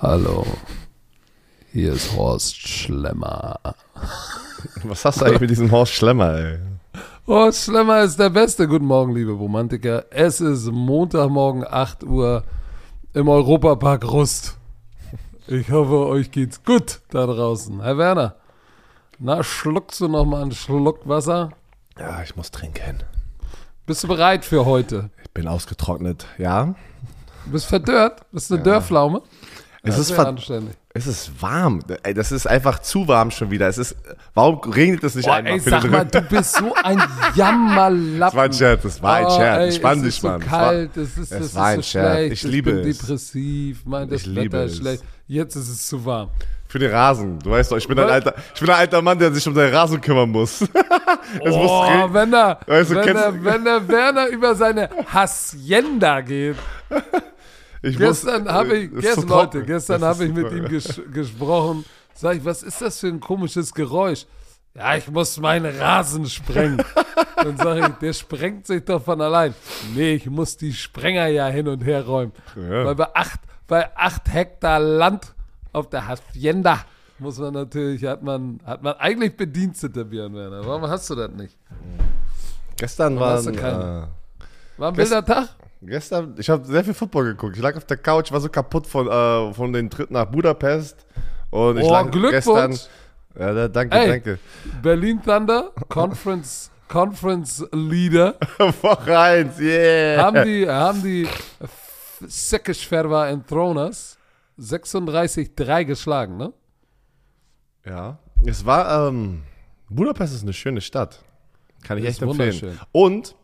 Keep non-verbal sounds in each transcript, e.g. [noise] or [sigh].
Hallo, hier ist Horst Schlemmer. Was hast du eigentlich mit diesem Horst Schlemmer, ey? Horst Schlemmer ist der Beste. Guten Morgen, liebe Romantiker. Es ist Montagmorgen, 8 Uhr im Europapark Rust. Ich hoffe, euch geht's gut da draußen. Herr Werner, na, schluckst du noch mal einen Schluck Wasser? Ja, ich muss trinken. Bist du bereit für heute? Ich bin ausgetrocknet, ja. Du bist verdörrt? Bist eine Dörrpflaume? Es Das ist, ver es ist warm. Ey, das ist einfach zu warm schon wieder. Es ist, warum regnet es nicht Boah, einmal? ey, sag mal, du bist so ein Jammerlappen. Das war ein Scherz, das war ein Oh, Scherz. ey, Entspann es dich, ist so Mann. Es kalt, es ist, es es ist so Scherz. schlecht. Ich liebe bin es. depressiv, mein, das Ich liebe Wetter ist es. schlecht. Jetzt ist es zu warm. Für den Rasen. Du weißt doch, ich bin ein alter, ich bin ein alter Mann, der sich um seinen Rasen kümmern muss. [laughs] Es muss Oh, regnen. wenn der, Weißt du, wenn, kennst der, wenn der Werner über seine Hacienda geht. [laughs] Ich muss- Gestern habe ich, gestern. Leute, gestern habe ich mit ihm ges gesprochen. Sag ich, was ist das für ein komisches Geräusch? Ja, ich muss meinen Rasen sprengen. [laughs] Dann sage ich, der sprengt sich doch von allein. Nee, ich muss die Sprenger ja hin und her räumen. Ja. Weil bei acht, bei acht Hektar Land auf der Hacienda muss man natürlich, hat man, hat man eigentlich Bedienstete, Björn Werner. Warum hast du das nicht? Gestern war, keine? äh, War ein wilder Tag? Gestern, ich habe sehr viel Football geguckt. Ich lag auf der Couch, war so kaputt von, äh, von den Trip nach Budapest. Und ich Oh, lag Glückwunsch. gestern. Ja, da, danke, Ey. danke. Berlin Thunder, Conference, [laughs] Conference Leader. Woche eins, yeah. haben die, haben die Sekesferva Enthroners 36-3 geschlagen, ne? Ja. Es war, ähm, Budapest ist eine schöne Stadt. Kann ich echt empfehlen. Und,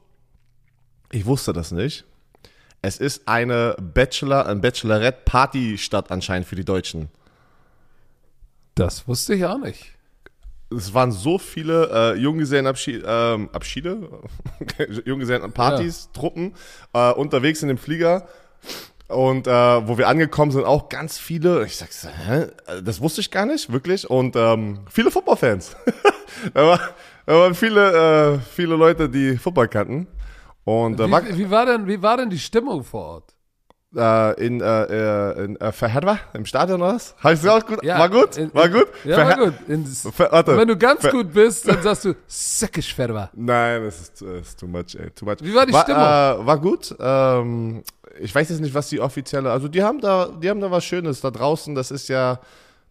ich wusste das nicht. Es ist eine Bachelor, ein Bachelorette-Party-Stadt anscheinend für die Deutschen. Das wusste ich auch nicht. Es waren so viele äh, Junggesellenabschiede, ähm, Abschiede, [laughs] Junggesellenpartys, Truppen äh, unterwegs in dem Flieger. Und äh, wo wir angekommen sind, auch ganz viele. Ich sag, so, hä? Das wusste ich gar nicht, wirklich. Und ähm, viele Footballfans. [laughs] da, war, waren viele, äh, viele Leute, die Football kannten. Und äh, war, Wie, wie, war denn, wie war denn die Stimmung vor Ort? äh, in, äh, äh, in äh, Verherwa, im Stadion oder was? Heißt es auch gut? Ja, war gut? in- war gut? Ja, war Verher- gut. Ins, Ver- warte. Wenn du ganz Ver- gut bist, dann sagst du Sekesferva. Nein, das ist, das ist too much, ey, too much. Wie war die war, Stimmung? Äh, war gut. Ähm, ich weiß jetzt nicht, was die offizielle, also die haben da, die haben da was Schönes da draußen. Das ist ja,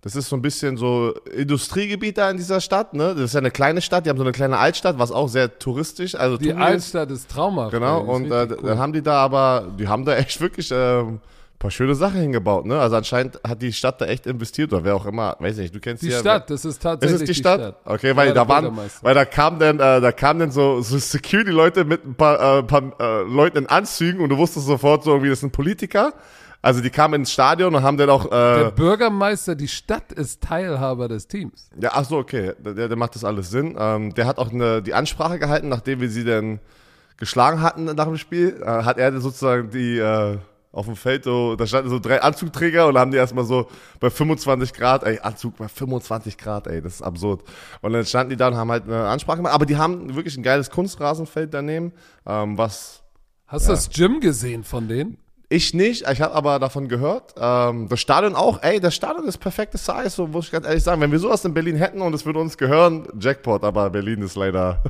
das ist so ein bisschen so Industriegebiet da in dieser Stadt, ne? Das ist ja eine kleine Stadt. Die haben so eine kleine Altstadt, was auch sehr touristisch, also Die Altstadt ist traumhaft. Genau. Und äh, cool. dann haben die da aber, die haben da echt wirklich ähm, ein paar schöne Sachen hingebaut, ne? Also anscheinend hat die Stadt da echt investiert oder wer auch immer, weiß nicht, du kennst die ja, Stadt, das ist ist tatsächlich es die Stadt? Okay, weil Ja, da der waren, weil da kam dann, äh, da kamen dann so, so Security-Leute mit ein paar, äh, paar äh, Leuten in Anzügen und du wusstest sofort so irgendwie, das sind Politiker. Also die kamen ins Stadion und haben dann auch, Der äh, Bürgermeister, die Stadt ist Teilhaber des Teams. ja, ach so, okay, der, der macht das alles Sinn. Ähm, der hat auch eine, die Ansprache gehalten, nachdem wir sie dann geschlagen hatten nach dem Spiel, äh, hat er sozusagen die, äh, auf dem Feld so, da standen so drei Anzugträger und haben die erstmal so bei 25 Grad, ey, Anzug bei 25 Grad, ey, das ist absurd. Und dann standen die da und haben halt eine Ansprache gemacht, aber die haben wirklich ein geiles Kunstrasenfeld daneben, ähm, was Hast du das Gym gesehen von denen? Ich nicht, ich habe aber davon gehört. Ähm, das Stadion auch, ey, das Stadion ist perfektes Size, so muss ich ganz ehrlich sagen. Wenn wir sowas in Berlin hätten und es würde uns gehören, Jackpot, aber Berlin ist leider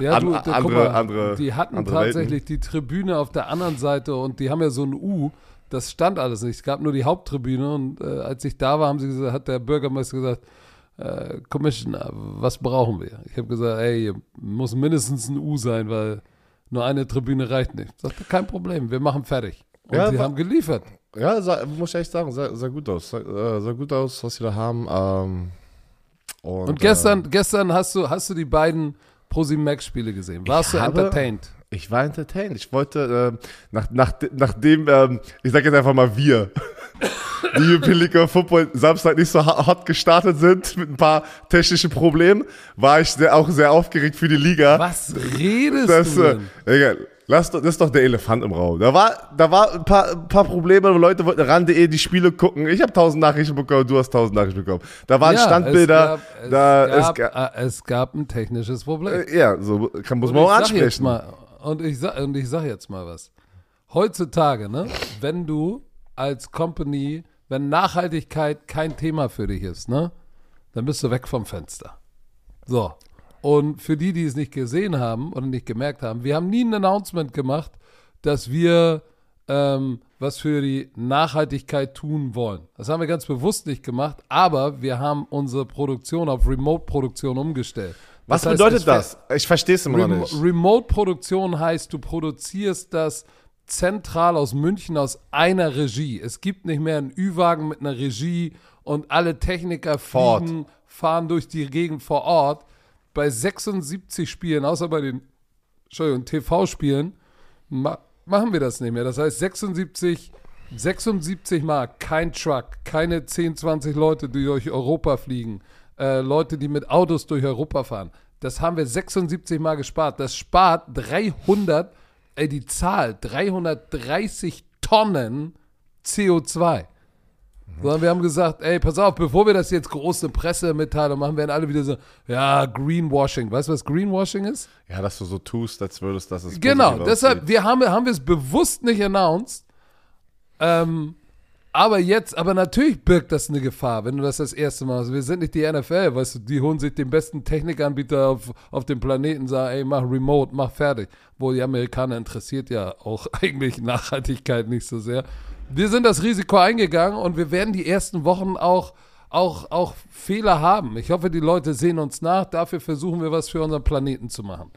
Ja, An- du, da, andere- mal, andere- die hatten andere tatsächlich die Tribüne auf der anderen Seite und die haben ja so ein U. Das stand alles nicht. Es gab nur die Haupttribüne und äh, als ich da war, haben sie gesagt, hat der Bürgermeister gesagt, äh, Commissioner, was brauchen wir? Ich habe gesagt, ey, muss mindestens ein U sein, weil nur eine Tribüne reicht nicht. Sagte, kein Problem, wir machen fertig. Und Ja, sie haben geliefert. Ja, sah, muss ich echt sagen, sah, sah gut aus. Sah, äh, sah gut aus, was sie da haben. Ähm, und, Und gestern, gestern hast du, hast du die beiden ProSieben-Max-Spiele gesehen. Warst du habe- entertained? Äh, ich war entertained. Ich wollte, äh, nach, nach, nachdem, ähm, ich sag jetzt einfach mal wir, [coughs] die European League of Football Samstag nicht so hot gestartet sind mit ein paar technischen Problemen, war ich sehr, auch sehr aufgeregt für die Liga. Was redest Das, du äh, denn? egal. Lass doch, das ist doch der Elefant im Raum. Da war, da war ein paar, ein paar Probleme, Leute wollten ran.de die Spiele gucken. Ich habe tausend Nachrichten bekommen, du hast tausend Nachrichten bekommen. Da waren Ja, Standbilder, Es gab, da, es, es gab, gab, es gab ein technisches Problem. äh, ja, so kann, muss Und man auch ansprechen. mal, und ich sag, und ich sag jetzt mal was. Heutzutage, ne, wenn du als Company, wenn Nachhaltigkeit kein Thema für dich ist, ne, dann bist du weg vom Fenster. So. Und für die, die es nicht gesehen haben oder nicht gemerkt haben, wir haben nie ein Announcement gemacht, dass wir ähm, was für die Nachhaltigkeit tun wollen. Das haben wir ganz bewusst nicht gemacht, aber wir haben unsere Produktion auf Remote-Produktion umgestellt. Was Das heißt, bedeutet das? Ich verstehe es immer noch Remo nicht. Remote-Produktion heißt, du produzierst das zentral aus München aus einer Regie. Es gibt nicht mehr einen Ü-Wagen mit einer Regie und alle Techniker fliegen, fahren durch die Gegend vor Ort. Bei 76 Spielen, außer bei den TV-Spielen, ma machen wir das nicht mehr. Das heißt 76, 76 Mal kein Truck, keine 10, 20 Leute, die durch Europa fliegen, äh, Leute, die mit Autos durch Europa fahren. Das haben wir 76 Mal gespart. Das spart 300, ey, die Zahl, 330 Tonnen CO2. Sondern wir haben gesagt, ey, pass auf, bevor wir das jetzt große Pressemitteilung machen, werden alle wieder so, ja, Greenwashing. Weißt du, was Greenwashing ist? Ja, dass du so tust, als würdest, dass es Genau, deshalb, aussieht. wir haben, haben wir es bewusst nicht announced. Ähm, aber jetzt, aber natürlich birgt das eine Gefahr, wenn du das das erste Mal machst. Wir sind nicht die NFL, weißt du, die holen sich den besten Technikanbieter auf, auf dem Planeten, sagen, ey, mach Remote, mach fertig. Wo die Amerikaner interessiert ja auch [laughs] eigentlich Nachhaltigkeit nicht so sehr. Wir sind das Risiko eingegangen und wir werden die ersten Wochen auch, auch, auch Fehler haben. Ich hoffe, die Leute sehen uns nach. Dafür versuchen wir was für unseren Planeten zu machen.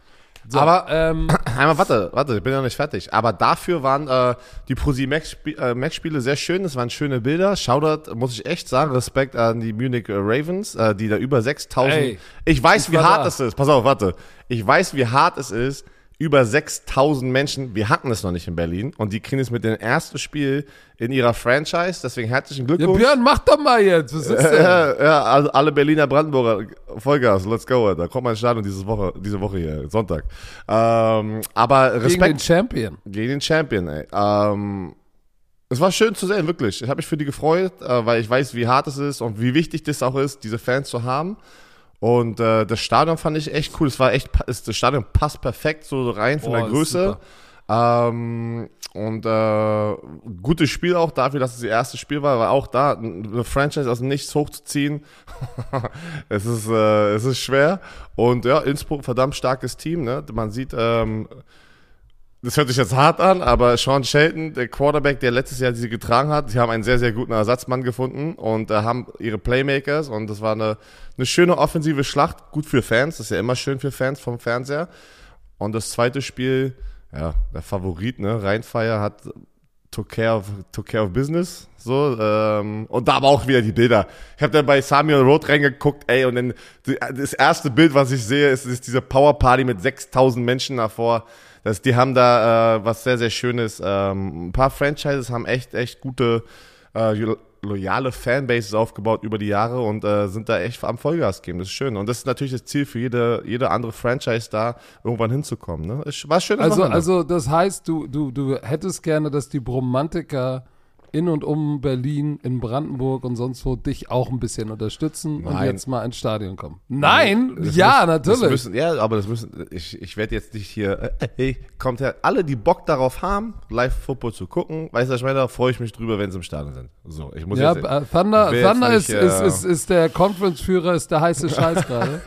So, Aber- ähm, [clears throat] Einmal, warte, warte, ich bin ja nicht fertig. Aber dafür waren äh, die Prosi Max äh, Max Spiele sehr schön. Es waren schöne Bilder. Shoutout, muss ich echt sagen, Respekt an die Munich Ravens, äh, die da über 6000. Ey, ich weiß, ich wie hart da. es ist. Pass auf, warte. Ich weiß, wie hart es ist. Über 6000 Menschen, wir hatten es noch nicht in Berlin und die kriegen es mit dem ersten Spiel in ihrer Franchise. Deswegen herzlichen Ja, Glückwunsch. Björn, mach doch mal jetzt. Was ist denn? Ja, [laughs] ja, also alle Berliner Brandenburger, Vollgas, let's go, da kommt mein Stadion diese Woche, diese Woche hier, Sonntag. Ähm, aber Gegen den Respekt Champion. gegen den Champion, ey. Ähm, es war schön zu sehen, wirklich. Ich habe mich für die gefreut, äh, weil ich weiß, wie hart es ist und wie wichtig das auch ist, diese Fans zu haben. Und äh, das Stadion fand ich echt cool. Es war echt, ist, das Stadion passt perfekt so rein von Boah, der Größe. Ähm, und äh, gutes Spiel auch dafür, dass es das erste Spiel war, war auch da eine Franchise aus Nichts hochzuziehen. [laughs] es ist äh, es ist schwer und ja Innsbruck verdammt starkes Team. Ne? Man sieht ähm, das hört sich jetzt hart an, aber Sean Shelton, der Quarterback, der letztes Jahr sie getragen hat, sie haben einen sehr, sehr guten Ersatzmann gefunden und äh, haben ihre Playmakers und das war eine, eine schöne offensive Schlacht, gut für Fans, das ist ja immer schön für Fans vom Fernseher. Und das zweite Spiel, ja, der Favorit, ne, Rheinfire hat took care of, took care of business, so, ähm, und da aber auch wieder die Bilder. Ich habe dann bei Samuel Road reingeguckt, ey, und dann das erste Bild, was ich sehe, ist, ist diese Power Party mit 6000 Menschen davor. Das, die haben da äh, was sehr, sehr Schönes. Ähm, ein paar Franchises haben echt, echt gute, äh, lo- loyale Fanbases aufgebaut über die Jahre und äh, sind da echt am Vollgas geben. Das ist schön. Und das ist natürlich das Ziel für jede, jede andere Franchise da, irgendwann hinzukommen. Ne? War schön. Also, also das heißt, du, du, du hättest gerne, dass die Bromantiker in und um Berlin, in Brandenburg und sonst wo dich auch ein bisschen unterstützen und Nein. jetzt mal ins Stadion kommen. Nein, Das ja, Das natürlich. müssen, ja, aber das müssen, ich, ich werde jetzt nicht hier, äh, hey, kommt her, alle, die Bock darauf haben, Live-Football zu gucken, weißt du, ich meine, da freue ich mich drüber, wenn sie im Stadion sind. So, ich muss ja, jetzt, äh, Thunder, will jetzt Thunder nicht, ist, ist, äh, ist, ist der Conference-Führer, ist der heiße Scheiß [laughs] gerade.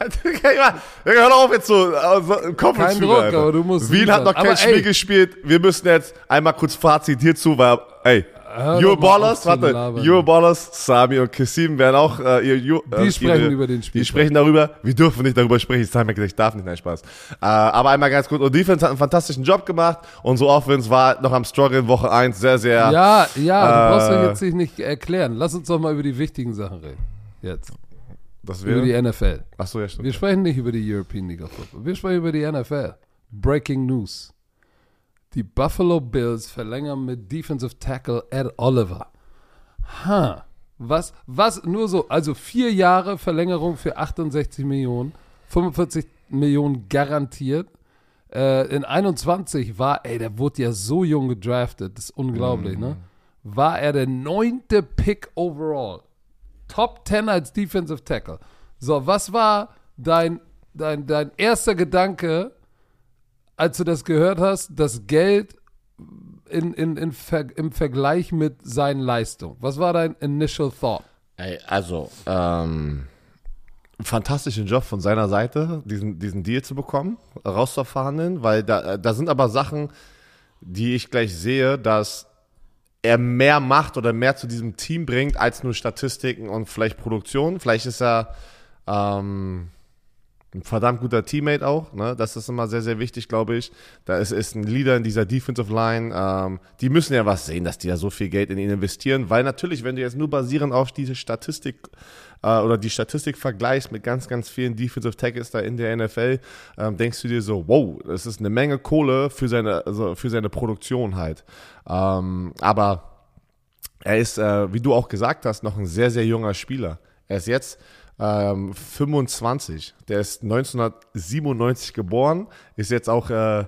Hör auf jetzt so, also, Conference Kein Druck, aber du musst Wien hat noch kein Aber Spiel ey. gespielt, wir müssen jetzt einmal kurz Fazit hierzu, weil, ey, Hör Your doch mal auf Ballers, zu warte, labern. Your Ballers, Sami und Kassim werden auch, äh, ihr, ihr, Die sprechen über den Die Spieltag. sprechen darüber, wir dürfen nicht darüber sprechen, Sami hat gesagt, ich darf nicht, nein, Spaß. Äh, aber einmal ganz kurz, und Defense hat einen fantastischen Job gemacht, unsere Offense war noch am Struggle in Woche 1, sehr, sehr, Ja, ja, du brauchst Äh, doch jetzt sich nicht erklären. Lass uns doch mal über die wichtigen Sachen reden. Jetzt. Über die NFL. achso, ja, stimmt. Wir sprechen nicht über die European League of Football. Wir sprechen über die NFL. Breaking News. Die Buffalo Bills verlängern mit Defensive Tackle Ed Oliver. Ha. Was, was, nur so, also vier Jahre Verlängerung für 68 Millionen, 45 Millionen garantiert. Äh, in 21 war, ey, der wurde ja so jung gedraftet, das ist unglaublich, ne? War er der neunte Pick overall. Top 10 als Defensive Tackle. So, was war dein, dein, dein erster Gedanke, als du das gehört hast, das Geld in, in, in Ver, im Vergleich mit seinen Leistungen? Was war dein initial thought? Ey, also, ähm, fantastischen Job von seiner Seite, diesen, diesen Deal zu bekommen, rauszuverhandeln, weil da, da sind aber Sachen, die ich gleich sehe, dass er mehr macht oder mehr zu diesem Team bringt als nur Statistiken und vielleicht Produktion. Vielleicht ist er ähm, ein verdammt guter Teammate auch. Ne? Das ist immer sehr, sehr wichtig, glaube ich. Da ist, ist ein Leader in dieser Defensive Line. Ähm, die müssen ja was sehen, dass die ja so viel Geld in ihn investieren, weil natürlich, wenn du jetzt nur basierend auf diese Statistik äh, oder die Statistik vergleichst mit ganz, ganz vielen Defensive Tackles da in der NFL, ähm, denkst du dir so, wow, das ist eine Menge Kohle für seine, also für seine Produktion halt. Ähm, aber er ist, äh, wie du auch gesagt hast, noch ein sehr, sehr junger Spieler. Er ist jetzt ähm, 25. Der ist 1997 geboren, ist jetzt auch äh,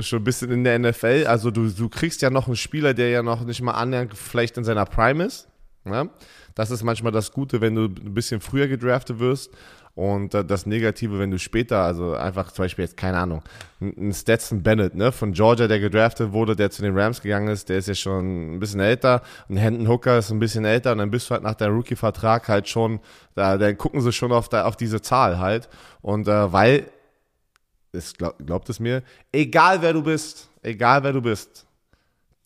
schon ein bisschen in der NFL. Also du, du kriegst ja noch einen Spieler, der ja noch nicht mal annähernd vielleicht in seiner Prime ist. Ja? Das ist manchmal das Gute, wenn du ein bisschen früher gedraftet wirst. Und äh, das Negative, wenn du später, also einfach zum Beispiel jetzt, keine Ahnung, ein Stetson Bennett, ne, von Georgia, der gedraftet wurde, der zu den Rams gegangen ist, der ist ja schon ein bisschen älter. Ein Hendon Hooker ist ein bisschen älter und dann bist du halt nach deinem Rookie-Vertrag halt schon, da, dann gucken sie schon auf, da, auf diese Zahl halt. Und äh, weil, es glaub, glaubt es mir, egal wer du bist, egal wer du bist,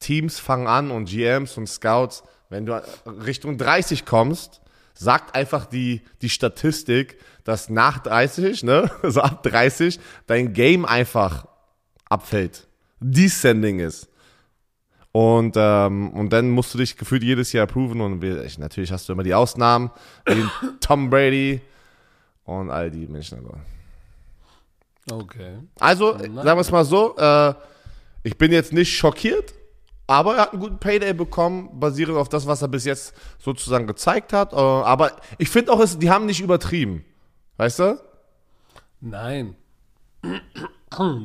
Teams fangen an und GMs und Scouts, wenn du Richtung 30 kommst, sagt einfach die, die Statistik, dass nach 30, ne, [laughs] also ab 30, dein Game einfach abfällt. Descending ist. Und, ähm, und dann musst du dich gefühlt jedes Jahr proven und ich, natürlich hast du immer die Ausnahmen, wie [laughs] Tom Brady und all die Menschen. Okay. Also, sagen wir es mal so, äh, ich bin jetzt nicht schockiert, aber er hat einen guten Payday bekommen, basierend auf das, was er bis jetzt sozusagen gezeigt hat. Äh, aber ich finde auch, die haben nicht übertrieben. Weißt du? Nein.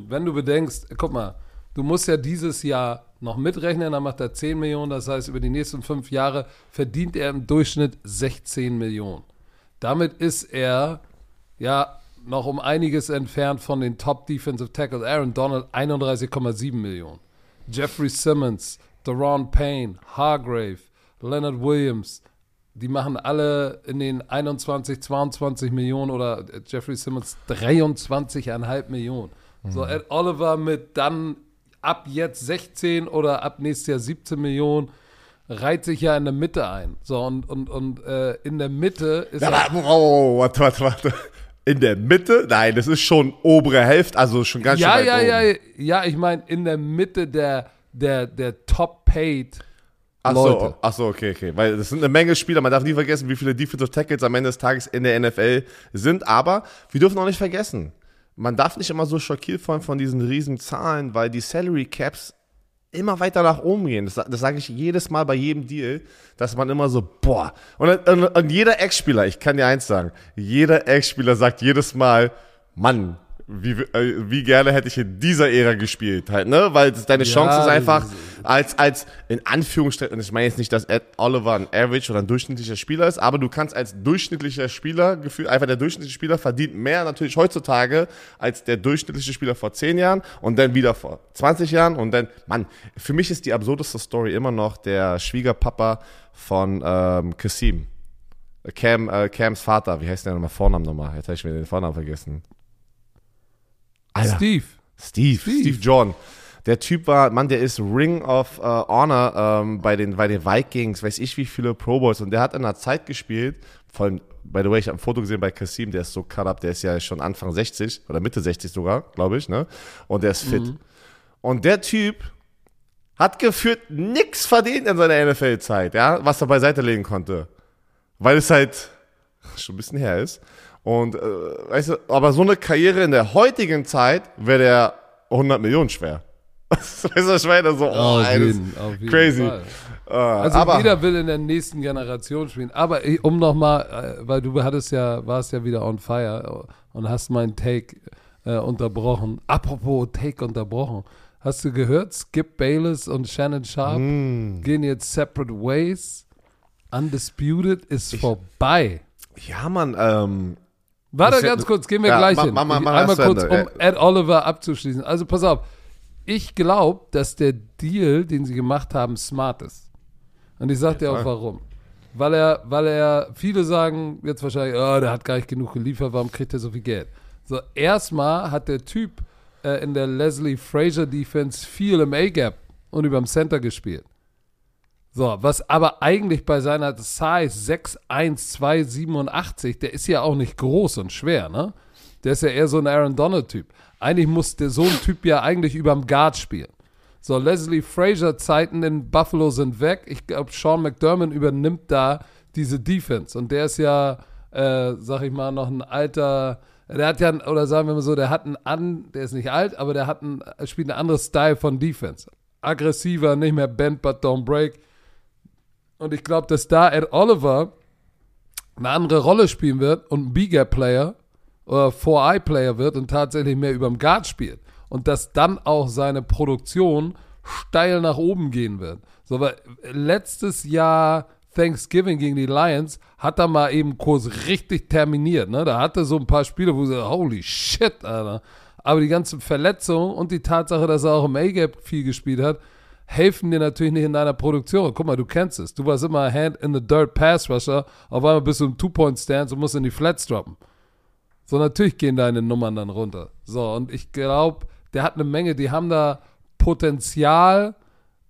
Wenn du bedenkst, guck mal, du musst ja dieses Jahr noch mitrechnen, dann macht er 10 Millionen, das heißt, über die nächsten fünf Jahre verdient er im Durchschnitt 16 Millionen. Damit ist er ja noch um einiges entfernt von den Top Defensive Tackles. Aaron Donald 31,7 Millionen. Jeffrey Simmons, Deron Payne, Hargrave, Leonard Williams, die machen alle in den 21, 22 Millionen oder Jeffrey Simmons 23,5 Millionen. Mhm. So, Ed Oliver mit dann ab jetzt 16 oder ab nächstes Jahr 17 Millionen reiht sich ja in der Mitte ein. So, und, und, und äh, in der Mitte ist. Ja, oh, warte, warte, warte. In der Mitte? Nein, das ist schon obere Hälfte, also schon ganz ja, schön ja, weit ja, oben. ja, ja, ich meine in der Mitte der, der, der Top-Paid Ach Leute. so, ach so, okay, okay. Weil das sind eine Menge Spieler. Man darf nie vergessen, wie viele Defensive Tackles am Ende des Tages in der NFL sind. Aber wir dürfen auch nicht vergessen, man darf nicht immer so schockiert sein von diesen riesen Zahlen, weil die Salary Caps immer weiter nach oben gehen. Das, das sage ich jedes Mal bei jedem Deal, dass man immer so, boah. Und, und, und jeder Ex-Spieler, ich kann dir eins sagen, jeder Ex-Spieler sagt jedes Mal, Mann, wie, äh, wie gerne hätte ich in dieser Ära gespielt, halt, ne? Weil deine Ja, Chance ist einfach, als, als, in Anführungsstrichen, und ich meine jetzt nicht, dass Ed Oliver ein Average oder ein durchschnittlicher Spieler ist, aber du kannst als durchschnittlicher Spieler, gefühlt, einfach der durchschnittliche Spieler verdient mehr natürlich heutzutage als der durchschnittliche Spieler vor 10 Jahren und dann wieder vor 20 Jahren und dann, Mann, für mich ist die absurdeste Story immer noch der Schwiegerpapa von ähm, Kasim. Cam, äh, Cams Vater, wie heißt der nochmal? Vornamen nochmal? Jetzt habe ich mir den Vornamen vergessen. Alter. Steve. Steve, Steve. Steve John. Der Typ war, Mann, der ist Ring of äh, Honor ähm, bei, den, bei den Vikings, weiß ich wie viele Pro Bowls. Und der hat in einer Zeit gespielt, vor allem, by the way, ich habe ein Foto gesehen bei Kasim, der ist so cut up, der ist ja schon Anfang 60 oder Mitte 60 sogar, glaube ich, ne? Und der ist fit. Und der Typ hat gefühlt nix verdient in seiner NFL-Zeit, ja, was er beiseite legen konnte. Weil es halt schon ein bisschen her ist. Und, äh, weißt du, aber so eine Karriere in der heutigen Zeit wäre der 100 Millionen schwer. [laughs] weißt du, ich meine? So, oh, jeden, crazy. Fall. Äh, Also aber, jeder will in der nächsten Generation spielen. Aber eh, um nochmal, äh, weil du hattest ja, warst ja wieder on fire und hast meinen Take äh, unterbrochen. Apropos Take unterbrochen. Hast du gehört? Skip Bayless und Shannon Sharp Hm. gehen jetzt separate ways. Undisputed ist vorbei. ja, Mann, ähm, Warte ganz kurz, gehen wir Ja, gleich hin. Ich- mach Einmal kurz, um Ed Oliver abzuschließen. Also pass auf, ich glaube, dass der Deal, den sie gemacht haben, smart ist. Und ich sag dir auch warum. Weil er, weil er, viele sagen jetzt wahrscheinlich, oh, der hat gar nicht genug geliefert, warum kriegt er so viel Geld? So, erstmal hat der Typ äh, in der Leslie Frazier Defense viel im A-Gap und überm Center gespielt. So, was aber eigentlich bei seiner Size 6'1, 287, der ist ja auch nicht groß und schwer, ne? Der ist ja eher so ein Aaron Donald-Typ. Eigentlich muss der so ein Typ ja eigentlich überm Guard spielen. So, Leslie Frazier Zeiten in Buffalo sind weg. Ich glaube, Sean McDermott übernimmt da diese Defense. Und der ist ja, äh, sag ich mal, noch ein alter, der hat ja, oder sagen wir mal so, der hat einen an, der ist nicht alt, aber der hat ein, spielt ein anderes Style von Defense. Aggressiver, nicht mehr bend, but don't break. Und ich glaube, dass da Ed Oliver eine andere Rolle spielen wird und ein B-Gap-Player oder 4-Eye-Player wird und tatsächlich mehr überm Guard spielt. Und dass dann auch seine Produktion steil nach oben gehen wird. So, weil letztes Jahr Thanksgiving gegen die Lions hat er mal eben Kurs richtig terminiert. Ne? Da hatte so ein paar Spiele, wo sie, holy shit, Alter. Aber die ganzen Verletzungen und die Tatsache, dass er auch im A-Gap viel gespielt hat, helfen dir natürlich nicht in deiner Produktion. Guck mal, du kennst es. Du warst immer Hand in the Dirt Pass Rusher. Auf einmal bist du im Two-Point-Stance und musst in die Flats droppen. So, natürlich gehen deine Nummern dann runter. So, und ich glaube, der hat eine Menge, die haben da Potenzial,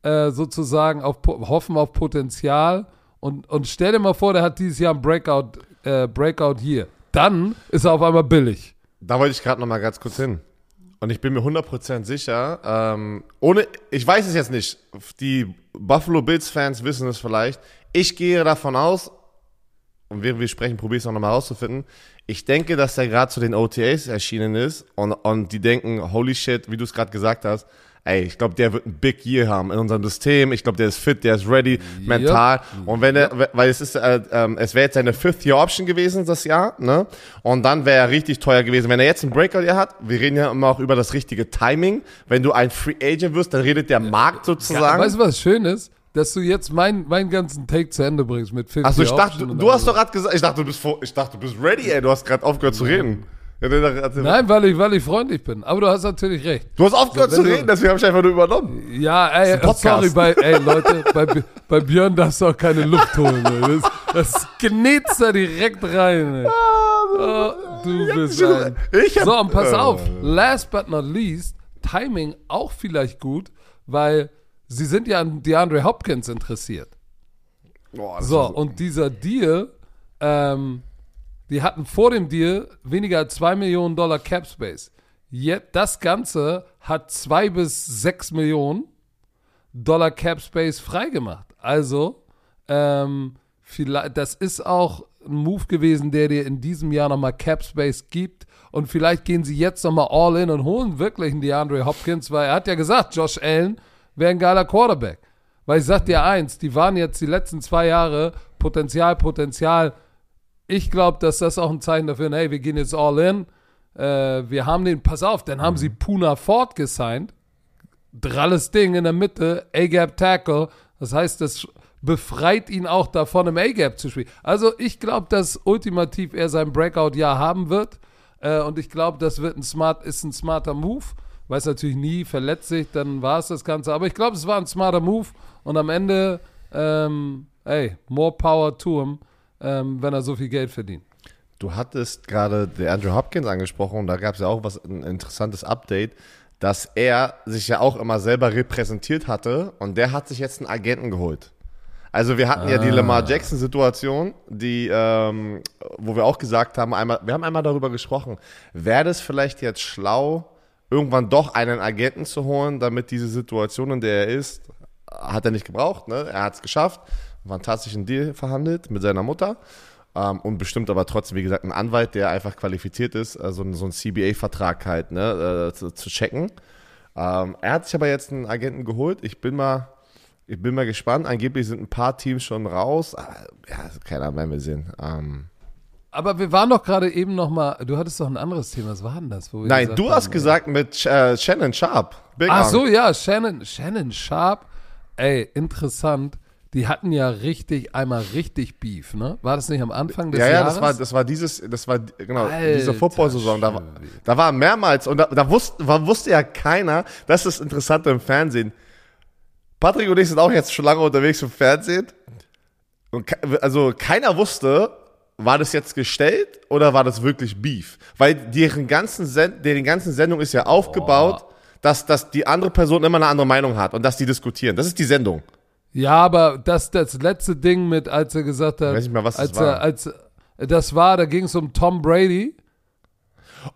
äh, sozusagen, auf, hoffen auf Potenzial. Und, und stell dir mal vor, der hat dieses Jahr ein Breakout, äh, Breakout hier. Dann ist er auf einmal billig. Da wollte ich gerade noch mal ganz kurz hin. Und ich bin mir 100% sicher, ähm, ohne, ich weiß es jetzt nicht, die Buffalo Bills-Fans wissen es vielleicht. Ich gehe davon aus, und während wir sprechen, probiere ich es auch nochmal rauszufinden. Ich denke, dass der gerade zu den OTAs erschienen ist und, und die denken, holy shit, wie du es gerade gesagt hast, ey, ich glaube, der wird ein Big Year haben in unserem System. Ich glaube, der ist fit, der ist ready, mental. Und wenn er, weil es ist, äh, ähm, es wäre jetzt seine Fifth Year Option gewesen, das Jahr, ne? Und dann wäre er richtig teuer gewesen. Wenn er jetzt ein Breakout Jahr hat, wir reden ja immer auch über das richtige Timing. Wenn du ein Free Agent wirst, dann redet der Markt sozusagen. Weißt du, was schön ist? Dass du jetzt meinen meinen ganzen Take zu Ende bringst mit 50 Achso, ich dachte, Option du, du hast doch gerade gesagt, ich dachte, du bist vor, ich dachte, du bist ready, ey, du hast gerade aufgehört zu reden. Der- Nein, weil ich, weil ich freundlich bin. Aber du hast natürlich recht. Du hast aufgehört So, zu reden, deswegen habe ich einfach nur übernommen. Ja, ey, Podcast. sorry, bei, ey, Leute, bei, bei Björn darfst du auch keine Luft holen. Ey. Das, das genetzt da direkt rein. Ey. Oh, du bist ein. So, und pass äh, auf, last but not least, Timing auch vielleicht gut, weil sie sind ja an DeAndre Hopkins interessiert. Boah, So, und dieser Deal, ähm, die hatten vor dem Deal weniger als 2 Millionen Dollar Cap Space. Jetzt, das Ganze hat 2 bis 6 Millionen Dollar Cap Space freigemacht. Also, ähm, vielleicht, das ist auch ein Move gewesen, der dir in diesem Jahr nochmal Cap Space gibt. Und vielleicht gehen sie jetzt nochmal all in und holen wirklich einen DeAndre Hopkins, weil er hat ja gesagt, Josh Allen wäre ein geiler Quarterback. Weil ich sag dir eins, die waren jetzt die letzten zwei Jahre Potenzial, Potenzial. Ich glaube, dass das auch ein Zeichen dafür ist, hey, wir gehen jetzt all in. Äh, wir haben den, pass auf, dann haben sie Puna Ford gesigned. Dralles Ding in der Mitte, A-Gap Tackle. Das heißt, das befreit ihn auch davon, im A-Gap zu spielen. Also ich glaube, dass ultimativ er sein Breakout-Jahr haben wird. Äh, und ich glaube, das wird ein smart, ist ein smarter Move. Weiß natürlich nie, verletzt sich, dann war es das Ganze. Aber ich glaube, es war ein smarter Move. Und am Ende, ähm, ey, more power to him, ähm, wenn er so viel Geld verdient. Du hattest gerade Andrew Hopkins angesprochen und da gab es ja auch was ein interessantes Update, dass er sich ja auch immer selber repräsentiert hatte und der hat sich jetzt einen Agenten geholt. Also wir hatten ja die Lamar Jackson Situation, die, ähm, wo wir auch gesagt haben, einmal, wir haben einmal darüber gesprochen, wäre das vielleicht jetzt schlau, irgendwann doch einen Agenten zu holen, damit diese Situation, in der er ist, hat er nicht gebraucht, ne? Er hat es geschafft, fantastischen Deal verhandelt mit seiner Mutter. Ähm, und bestimmt aber trotzdem, wie gesagt, ein Anwalt, der einfach qualifiziert ist, äh, so, ein- so einen CBA-Vertrag halt ne, äh, zu, zu checken. Ähm, er hat sich aber jetzt einen Agenten geholt. Ich bin mal, ich bin mal gespannt. Angeblich sind ein paar Teams schon raus. Aber, ja, keine Ahnung, werden wir sehen. Ähm, Aber wir waren doch gerade eben noch mal, du hattest doch ein anderes Thema, was war denn das? Nein, du hast haben, gesagt mit äh, Shannon Sharp. Big Ach so, ja, Shannon, Shannon Sharp. Ey, interessant. Die hatten ja richtig, einmal richtig Beef, ne? War das nicht am Anfang des ja, ja, Jahres? das war, das war dieses, das war, genau, Alter diese Football-Saison. Da, da war mehrmals, und da, da wusste, war, wusste ja keiner, das ist das Interessante im Fernsehen. Patrick und ich sind auch jetzt schon lange unterwegs im Fernsehen. Und ke- also keiner wusste, war das jetzt gestellt oder war das wirklich Beef? Weil deren ganzen, Sen deren ganzen Sendung ist ja aufgebaut, dass, dass die andere Person immer eine andere Meinung hat und dass die diskutieren. Das ist die Sendung. Ja, aber das, das letzte Ding mit, als er gesagt hat, Weiß nicht mehr, was das als war. Er, als, das war, da ging es um Tom Brady.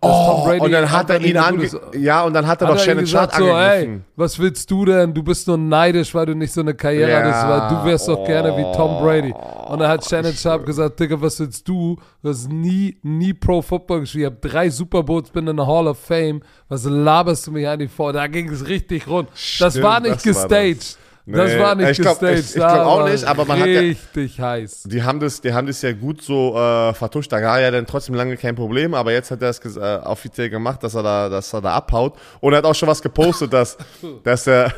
Dass Tom Oh, Brady und dann hat er ihn ange ja und dann hat er Hat doch Shannon Sharp gesagt so, ey, angegriffen. was willst du denn? Du bist nur neidisch, weil du nicht so eine Karriere Ja, hattest, weil du wärst doch gerne wie Tom oh, Brady. Und dann hat Shannon Sharp gesagt, Digga, was willst du? Du hast nie, nie Pro Football gespielt. Ich habe drei Super Bowls, bin in der Hall of Fame. Was laberst du mich eigentlich vor? Da ging es richtig rund. das Stimmt, war nicht das war gestaged. Das, Nee, war nicht ich glaub- gestaged. ich- ich glaub Da auch nicht, aber man hat ja- Richtig heiß. Die haben das, die haben das ja gut so äh, vertuscht. Da war ja dann trotzdem lange kein Problem, aber jetzt hat er es äh, offiziell gemacht, dass er da, dass er da abhaut und er hat auch schon was gepostet, dass, [laughs] dass er,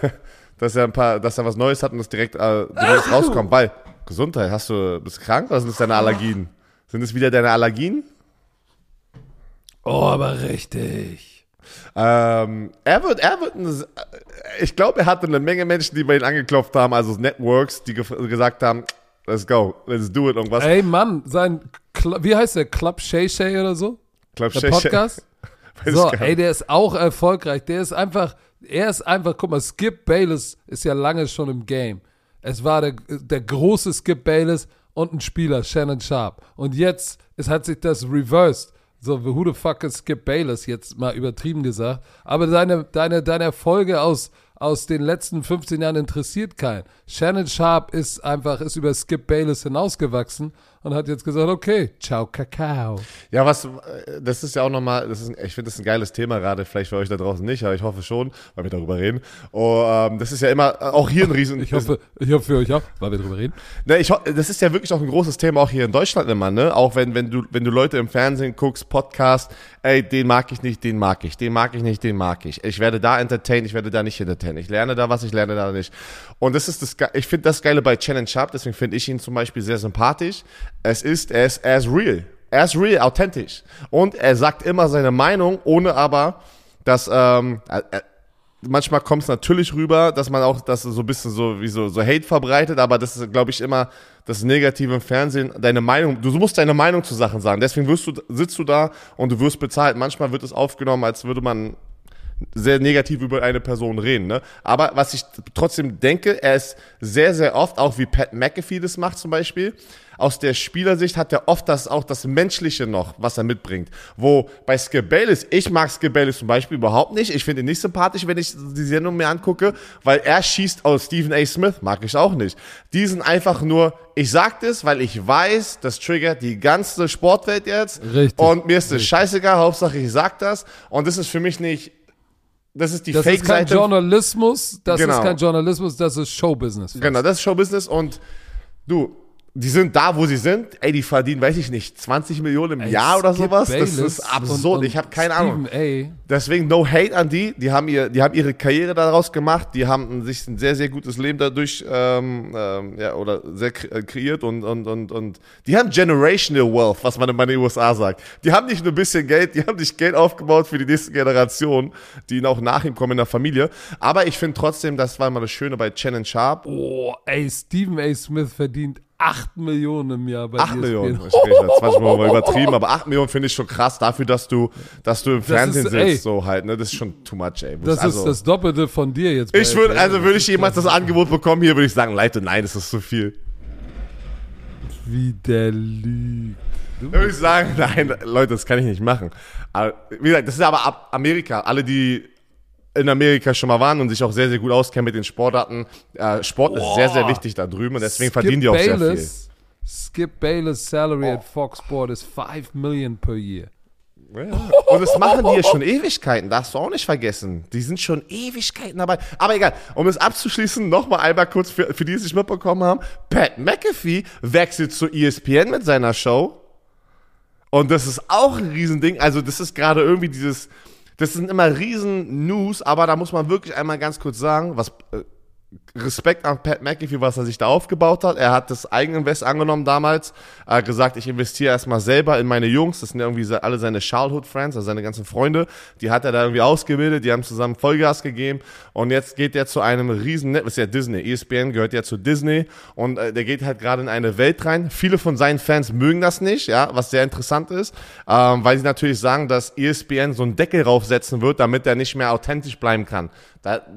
dass er ein paar, dass er was Neues hat und das direkt, äh, direkt rauskommt. Weil Gesundheit, hast du, bist du krank oder sind es deine Allergien? Sind es wieder deine Allergien? Oh, aber richtig. Ähm, er wird, er wird, ein, ich glaube, er hatte eine Menge Menschen, die bei ihm angeklopft haben, also Networks, die gesagt haben, let's go, let's do it, irgendwas. Ey, Mann, sein, Cl wie heißt der? Club Shay Shay oder so? Glaub, Der Shay- Shay- Podcast? [laughs] Weiß So, ey, der ist auch erfolgreich. Der ist einfach, er ist einfach, guck mal, Skip Bayless ist ja lange schon im Game. Es war der, der große Skip Bayless und ein Spieler, Shannon Sharp. Und jetzt es hat sich das reversed. So, who the fuck is Skip Bayless, jetzt mal übertrieben gesagt. Aber deine, deine, deine Erfolge aus, aus den letzten 15 Jahren interessiert keinen. Shannon Sharp ist einfach, ist über Skip Bayless hinausgewachsen und hat jetzt gesagt, okay, ciao, Kakao. Ja, was, äh, das ist ja auch nochmal, das ist, ich finde das ein geiles Thema gerade, vielleicht für euch da draußen nicht, aber ich hoffe schon, weil wir darüber reden. Oh, ähm, das ist ja immer, äh, auch hier ein [laughs] Riesen. Ich hoffe, ich hoffe für euch auch, weil wir drüber reden. Ne, ich, das ist ja wirklich auch ein großes Thema auch hier in Deutschland immer, ne? Auch wenn, wenn du, wenn du Leute im Fernsehen guckst, Podcast, ey, den mag ich nicht, den mag ich, den mag ich nicht, den mag ich. Ich werde da entertained, ich werde da nicht entertained. Ich lerne da was, ich lerne da nicht. Und das ist das, ich finde das Geile bei Challenge Sharp, deswegen finde ich ihn zum Beispiel sehr sympathisch. Es ist, er ist, real. Er ist real, authentisch. Und er sagt immer seine Meinung, ohne aber, dass, ähm, er, er, manchmal kommt es natürlich rüber, dass man auch das so ein bisschen so wie so, so Hate verbreitet, aber das ist, glaube ich, immer das Negative im Fernsehen. Deine Meinung, du musst deine Meinung zu Sachen sagen. Deswegen wirst du, sitzt du da und du wirst bezahlt. Manchmal wird es aufgenommen, als würde man sehr negativ über eine Person reden. Ne? Aber was ich trotzdem denke, er ist sehr, sehr oft, auch wie Pat McAfee das macht zum Beispiel, aus der Spielersicht hat er oft das auch das Menschliche noch, was er mitbringt. Wo bei Bayless, ich mag Bayless zum Beispiel überhaupt nicht. Ich finde ihn nicht sympathisch, wenn ich die Sendung mir angucke, weil er schießt aus Stephen A. Smith, mag ich auch nicht. Die sind einfach nur, ich sag das, weil ich weiß, das triggert die ganze Sportwelt jetzt. Richtig. Und mir ist das scheißegal, Hauptsache ich sag das. Und das ist für mich nicht, das ist die Das ist kein Fake-Seite. Journalismus, das Genau. ist kein Journalismus, das ist Showbusiness. Genau, das ist Showbusiness und du, die sind da, wo sie sind. Ey, die verdienen, weiß ich nicht, 20 Millionen im Jahr oder sowas. Bayless das ist absurd. und- und ich habe keine Ahnung. Stephen A. Deswegen no hate an die. Die haben ihr, die haben ihre Karriere daraus gemacht. Die haben sich ein sehr, sehr gutes Leben dadurch, ähm, ähm, ja, oder sehr äh, kreiert und, und, und, und die haben generational wealth, was man in den USA sagt. Die haben nicht nur ein bisschen Geld, die haben sich Geld aufgebaut für die nächste Generation, die ihnen auch nach ihm kommen in der Familie. Aber ich finde trotzdem, das war mal das Schöne bei Shannon Sharp. Oh, ey, Stephen A. Smith verdient 8 Millionen im Jahr bei 8 ESPN. Millionen. Ich rede 20 Mal mal übertrieben, aber 8 Millionen finde ich schon krass dafür, dass du, dass du im Fernsehen ist, sitzt, ey. so halt, ne? Das ist schon too much, ey. Das also, ist das Doppelte von dir jetzt. Ich würde, also würde ich jemals das Angebot bekommen, hier würde ich sagen, Leute, nein, das ist zu viel. Wie der lügt. Da würde ich sagen, [laughs] nein, Leute, das kann ich nicht machen. Aber, wie gesagt, das ist aber ab Amerika. Alle, die in Amerika schon mal waren und sich auch sehr, sehr gut auskennen mit den Sportarten. Äh, Sport ist sehr, sehr wichtig da drüben und deswegen verdienen die auch sehr viel. Skip Bayless Salary at Fox Sport ist 5 Million per year. Ja. Und das machen die ja schon Ewigkeiten, darfst du auch nicht vergessen. Die sind schon Ewigkeiten dabei. Aber egal, um es abzuschließen, nochmal einmal kurz für, für die, die es nicht mitbekommen haben. Pat McAfee wechselt zu ESPN mit seiner Show. Und das ist auch ein Riesending. Also das ist gerade irgendwie dieses, das sind immer riesen News, aber da muss man wirklich einmal ganz kurz sagen, was, äh, Respekt an Pat McAfee, was er sich da aufgebaut hat. Er hat das Eigeninvest angenommen damals. Er hat gesagt, ich investiere erstmal selber in meine Jungs. Das sind irgendwie alle seine Childhood-Friends, also seine ganzen Freunde. Die hat er da irgendwie ausgebildet. Die haben zusammen Vollgas gegeben. Und jetzt geht er zu einem riesen Net, was ist ja Disney. ESPN gehört ja zu Disney. Und äh, der geht halt gerade in eine Welt rein. Viele von seinen Fans mögen das nicht, ja, was sehr interessant ist. Ähm, weil sie natürlich sagen, dass ESPN so einen Deckel raufsetzen wird, damit er nicht mehr authentisch bleiben kann.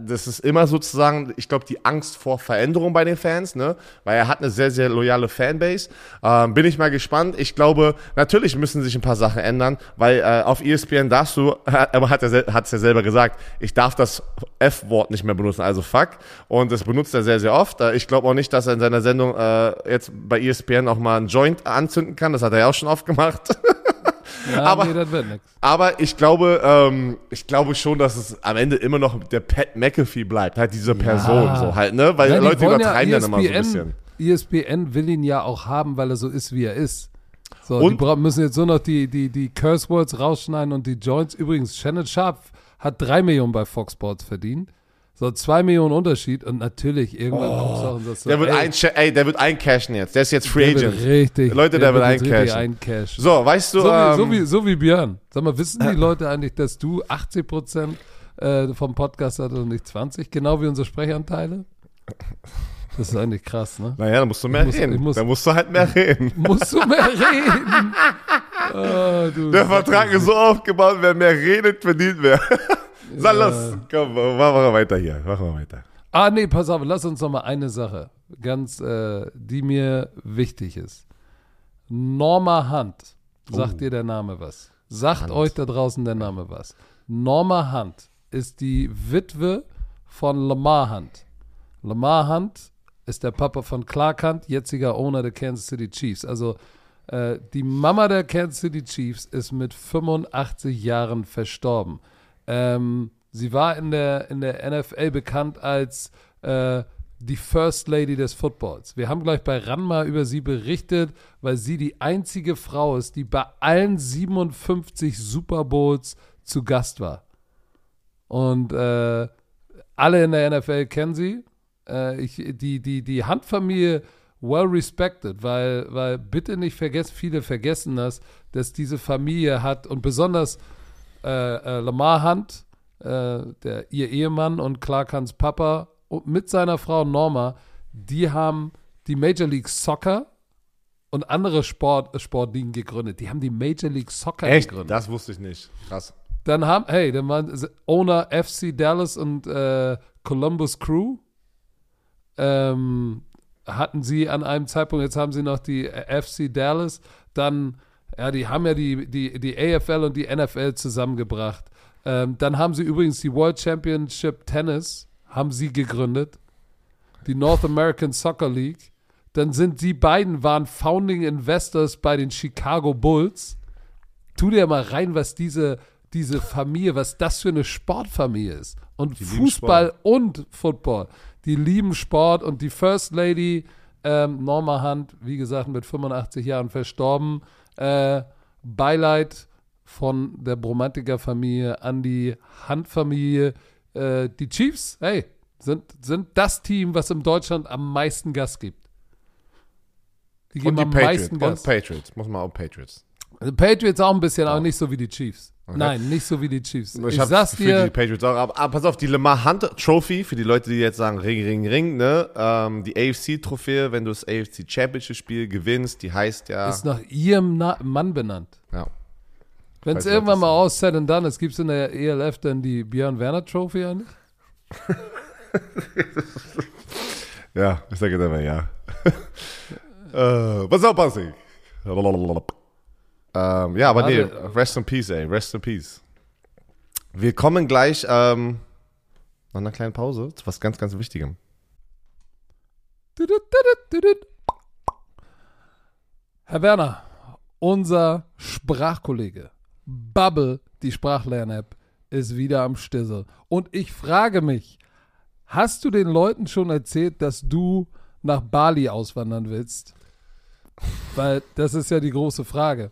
Das ist immer sozusagen, ich glaube, die Angst vor Veränderung bei den Fans, ne? Weil er hat eine sehr, sehr loyale Fanbase. Ähm, bin ich mal gespannt. Ich glaube, natürlich müssen sich ein paar Sachen ändern, weil äh, auf ESPN darfst du, [laughs] aber hat er hat es ja selber gesagt, ich darf das F-Wort nicht mehr benutzen, also fuck. Und das benutzt er sehr, sehr oft. Äh, ich glaube auch nicht, dass er in seiner Sendung äh, jetzt bei ESPN auch mal einen Joint anzünden kann. Das hat er ja auch schon oft gemacht. [laughs] Ja, aber, nee, aber ich glaube, ähm, ich glaube schon, dass es am Ende immer noch der Pat McAfee bleibt, halt diese Person ja. so halt, ne? Weil ja, Leute übertreiben ja dann immer so ein bisschen. ESPN will ihn ja auch haben, weil er so ist, wie er ist. So, und? die müssen jetzt so noch die, die, die Curse Words rausschneiden und die Joints. Übrigens, Shannon Sharp hat drei Millionen bei Fox Sports verdient. So, zwei Millionen Unterschied und natürlich irgendwann oh, du auch und sagst so, der wird ey, ein, ey, der wird eincashen jetzt. Der ist jetzt Free Agent. richtig. Leute, der, der wird, eincashen. eincashen. So, weißt du. So, ähm, wie, so, wie, so wie Björn. Sag mal, wissen die Leute eigentlich, dass du 80 Prozent äh, vom Podcast hast und nicht 20? Genau wie unsere Sprechanteile? Das ist eigentlich krass, ne? Naja, da musst du mehr muss, reden. Muss, da musst du halt mehr reden. [laughs] Musst du mehr reden. [laughs] oh, Der Vertrag ist so aufgebaut, wer mehr redet, verdient mehr. [laughs] Sag los, komm, machen wir weiter hier. Machen wir weiter. Ah, nee, pass auf, lass uns noch mal eine Sache, ganz, äh, die mir wichtig ist. Norma Hunt, sagt oh. dir der Name was? Sagt Hunt. euch da draußen der Name was? Norma Hunt ist die Witwe von Lamar Hunt. Lamar Hunt ist der Papa von Clark Hunt, jetziger Owner der Kansas City Chiefs. Also äh, die Mama der Kansas City Chiefs ist mit 85 Jahren verstorben. Ähm, sie war in der, in der NFL bekannt als äh, die First Lady des Footballs. Wir haben gleich bei Ranma über sie berichtet, weil sie die einzige Frau ist, die bei allen 57 Super Bowls zu Gast war. Und äh, alle in der NFL kennen sie. Äh, ich, die, die, die Handfamilie well respected, weil, weil bitte nicht vergessen, viele vergessen das, dass diese Familie hat und besonders äh, äh, Lamar Hunt, äh, der, ihr Ehemann und Clark Hunts Papa mit seiner Frau Norma, die haben die Major League Soccer und andere Sport, Sportligen gegründet. Die haben die Major League Soccer Echt? gegründet. Das wusste ich nicht. Krass. Dann haben, hey, dann waren Owner FC Dallas und äh, Columbus Crew. Ähm, hatten sie an einem Zeitpunkt, jetzt haben sie noch die äh, FC Dallas, dann ja, die haben ja die, die, die AFL und die NFL zusammengebracht. Ähm, dann haben sie übrigens die World Championship Tennis, haben sie gegründet. Die North American Soccer League. Dann sind die beiden waren Founding Investors bei den Chicago Bulls. Tu dir mal rein, was diese, diese Familie, was das für eine Sportfamilie ist. Und die Fußball und Football. Die lieben Sport und die First Lady ähm, Norma Hunt, wie gesagt, mit 85 Jahren verstorben. Äh, Beileid von der Bromantiker-Familie an die Handfamilie. Äh, die Chiefs, hey, sind, sind das Team, was in Deutschland am meisten Gas gibt. Die geben am Patriots. meisten Gas. Und Patriots, muss man auch Patriots. Die Patriots auch ein bisschen, ja. aber nicht so wie die Chiefs. Okay. Nein, nicht so wie die Chiefs. Ich, ich sag's dir. Die Patriots auch, aber, aber, pass auf, die Lemar Hunt Trophy, für die Leute, die jetzt sagen, Ring, Ring, Ring, ne? Ähm, die AFC-Trophäe, wenn du das AFC Championship-Spiel gewinnst, die heißt ja. Ist nach ihrem Na Mann benannt. Ja. Wenn es irgendwann mal aus Set and Done ist, gibt es in der ELF dann die Björn Werner Trophy eigentlich? [laughs] ja, ich sage immer ja. [laughs] äh, was auch passiert? Ähm, ja, aber nee, rest in peace, ey, rest in peace. Wir kommen gleich ähm, nach einer kleinen Pause zu was ganz, ganz Wichtigem. Herr Werner, unser Sprachkollege Bubble, die Sprachlern-App, ist wieder am Stissel. Und ich frage mich, hast du den Leuten schon erzählt, dass du nach Bali auswandern willst? Weil das ist ja die große Frage.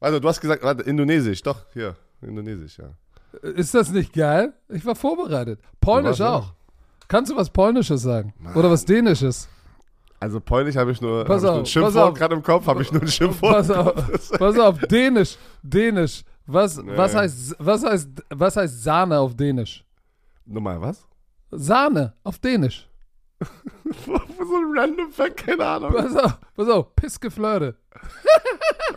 also du hast gesagt, warte, Indonesisch, doch, hier, Indonesisch, ja. Ist das nicht geil? Ich war vorbereitet. Polnisch auch. Kannst du was Polnisches sagen? Oder was Dänisches? Also Polnisch habe ich nur, hab Pass ich nur auf, ein pass Schimpfwort auf. gerade im Kopf, habe ich nur ein Schimpfwort. Pass auf, pass auf, Dänisch, Dänisch. Was, Nee. was, heißt, was, heißt, was heißt Sahne auf Dänisch? Nochmal, was? Sahne auf Dänisch. [laughs] so ein random Fact, keine Ahnung. Pass auf, pass auf, Pissgeflirte. [laughs]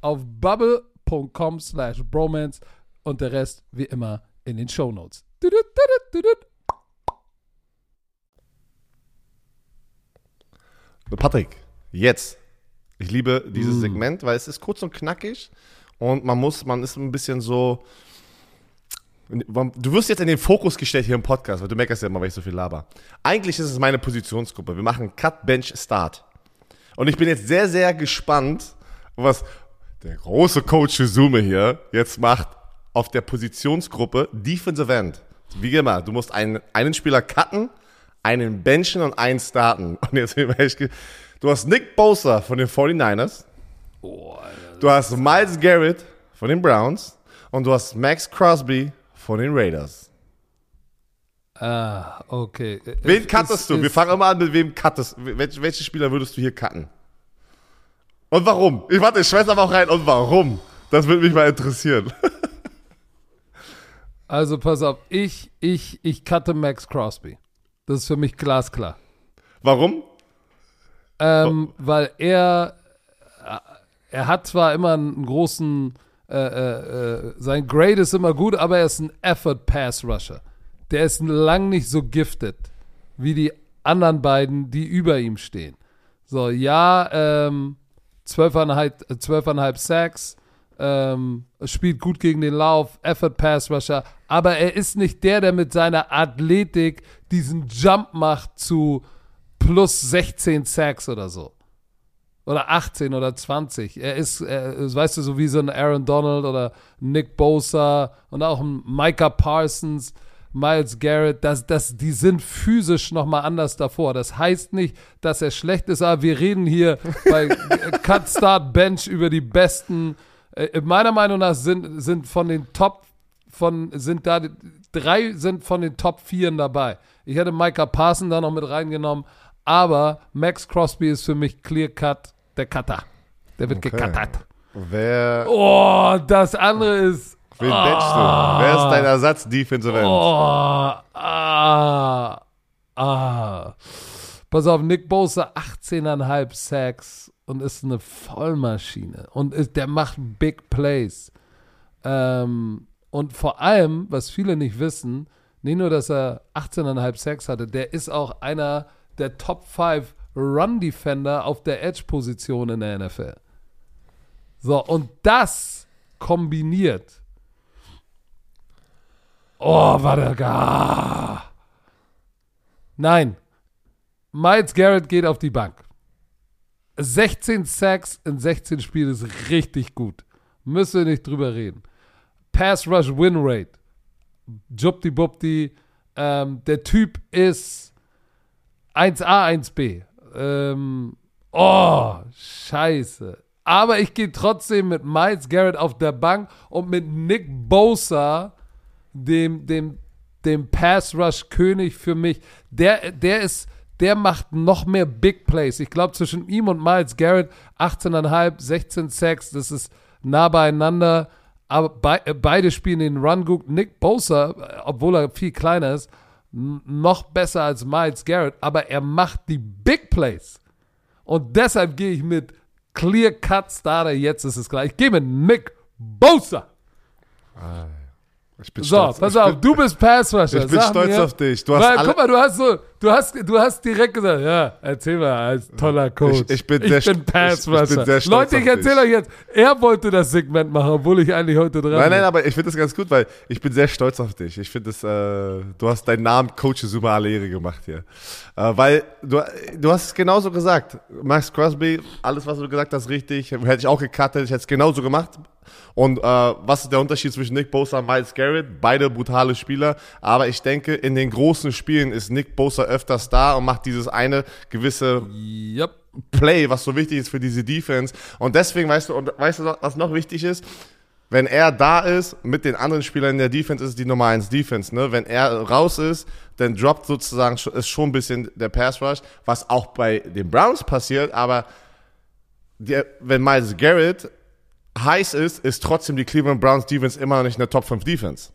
auf bubble.com slash bromance und der Rest wie immer in den tudut, tudut. Patrick, jetzt. Ich liebe dieses Mm. Segment, weil es ist kurz und knackig und man muss, man ist ein bisschen so. Du wirst jetzt in den Fokus gestellt hier im Podcast, weil du meckerst ja immer, weil ich so viel laber. Eigentlich ist es meine Positionsgruppe. Wir machen Cut, Bench, Start. Und ich bin jetzt sehr, sehr gespannt, was der große Coach Sume hier jetzt macht auf der Positionsgruppe Defensive End. Wie immer, du musst einen, einen Spieler cutten, einen benchen und einen starten. [laughs] Und jetzt bin ich echt Du hast Nick Bosa von den 49ers. Du hast Miles Garrett von den Browns. Und du hast Max Crosby von den Raiders. Ah, okay. Wen Ist- cuttest du? Wir fangen immer an mit wem cuttest. Welche, welche Spieler würdest du hier cutten? Und warum? Ich warte, ich schmeiß aber auch rein. Und warum? Das würde mich mal interessieren. [laughs] Also pass auf, ich, ich, ich cutte Max Crosby. Das ist für mich glasklar. Warum? Ähm, weil er, äh, er hat zwar immer einen großen, äh, äh, äh, sein Grade ist immer gut, aber er ist ein Effort Pass Rusher. Der ist lang nicht so gifted wie die anderen beiden, die über ihm stehen. So, ja, ähm, 12,5 12,5 Sacks, ähm, spielt gut gegen den Lauf, Effort Pass Rusher, aber er ist nicht der, der mit seiner Athletik diesen Jump macht zu plus 16 Sacks oder so. Oder 18 oder 20. Er ist, er, weißt du, so wie so ein Aaron Donald oder Nick Bosa und auch ein Micah Parsons, Miles Garrett, das, das, die sind physisch nochmal anders davor. Das heißt nicht, dass er schlecht ist, aber wir reden hier [laughs] bei Cut Start Bench über die besten. Äh, meiner Meinung nach sind, sind von den Top, von, sind da, drei sind von den Top Vieren dabei. Ich hätte Micah Parsons da noch mit reingenommen, aber Max Crosby ist für mich clear cut der Cutter. Der wird Okay. gekattert. Wer, Oh, das andere ist. Wen benchst du? Wer ist dein Ersatz Defensive End? Oh, ah, ah. Pass auf, Nick Bosa 18,5 Sacks und ist eine Vollmaschine. Und ist, der macht Big Plays. Ähm, und vor allem, was viele nicht wissen, nicht nur, dass er 18,5 Sacks hatte, der ist auch einer der Top 5 Run-Defender auf der Edge-Position in der NFL. So, und das kombiniert. Oh, war der gar. Nein. Miles Garrett geht auf die Bank. 16 Sacks in 16 Spielen ist richtig gut. Wir nicht drüber reden. Pass Rush Win Rate. Jubti Bubti. Ähm, der Typ ist 1A, 1B. Ähm, oh, scheiße. Aber ich gehe trotzdem mit Miles Garrett auf der Bank und mit Nick Bosa, dem, dem, dem Pass Rush König für mich. Der, der ist, der macht noch mehr Big Plays. Ich glaube, zwischen ihm und Miles Garrett 18,5, 16 Sacks, das ist nah beieinander. Aber bei, äh, beide spielen den Run gut. Nick Bosa, äh, obwohl er viel kleiner ist, noch besser als Miles Garrett, aber er macht die Big Plays. Und deshalb gehe ich mit Clear Cut Starter. Jetzt ist es klar. Ich gehe mit Nick Bosa. Ich bin So, stolz. pass ich auf, bin, du bist Pass Rusher. [laughs] Ich bin Sag stolz mir, auf dich. Du hast weil, alle- guck mal, du hast so, du hast, du hast direkt gesagt, ja, erzähl mal als toller Coach. Ich- ich bin sehr st- Pass ich- ich bin sehr stolz Leute, ich erzähle euch jetzt, er wollte das Segment machen, obwohl ich eigentlich heute dran Nein, nein, bin. aber ich finde das ganz gut, weil ich bin sehr stolz auf dich. Ich finde es, äh, du hast deinen Namen Coach Zuma alle Ehre gemacht hier. Äh, weil du, du hast es genauso gesagt. Max Crosby, alles, was du gesagt hast, richtig. Hätte ich auch gecuttet, ich hätte es genauso gemacht. Und äh, was ist der Unterschied zwischen Nick Bosa und Miles Garrett? Beide brutale Spieler. Aber ich denke, in den großen Spielen ist Nick Bosa öfters da und macht dieses eine gewisse Yep. Play, was so wichtig ist für diese Defense. Und deswegen, weißt du, und weißt du, was noch wichtig ist? Wenn er da ist, mit den anderen Spielern in der Defense, ist es die Nummer 1 Defense. Ne? Wenn er raus ist, dann droppt sozusagen ist schon ein bisschen der Pass Rush, was auch bei den Browns passiert, aber der, wenn Miles Garrett heiß ist, ist trotzdem die Cleveland Browns Defense immer noch nicht eine Top 5 Defense.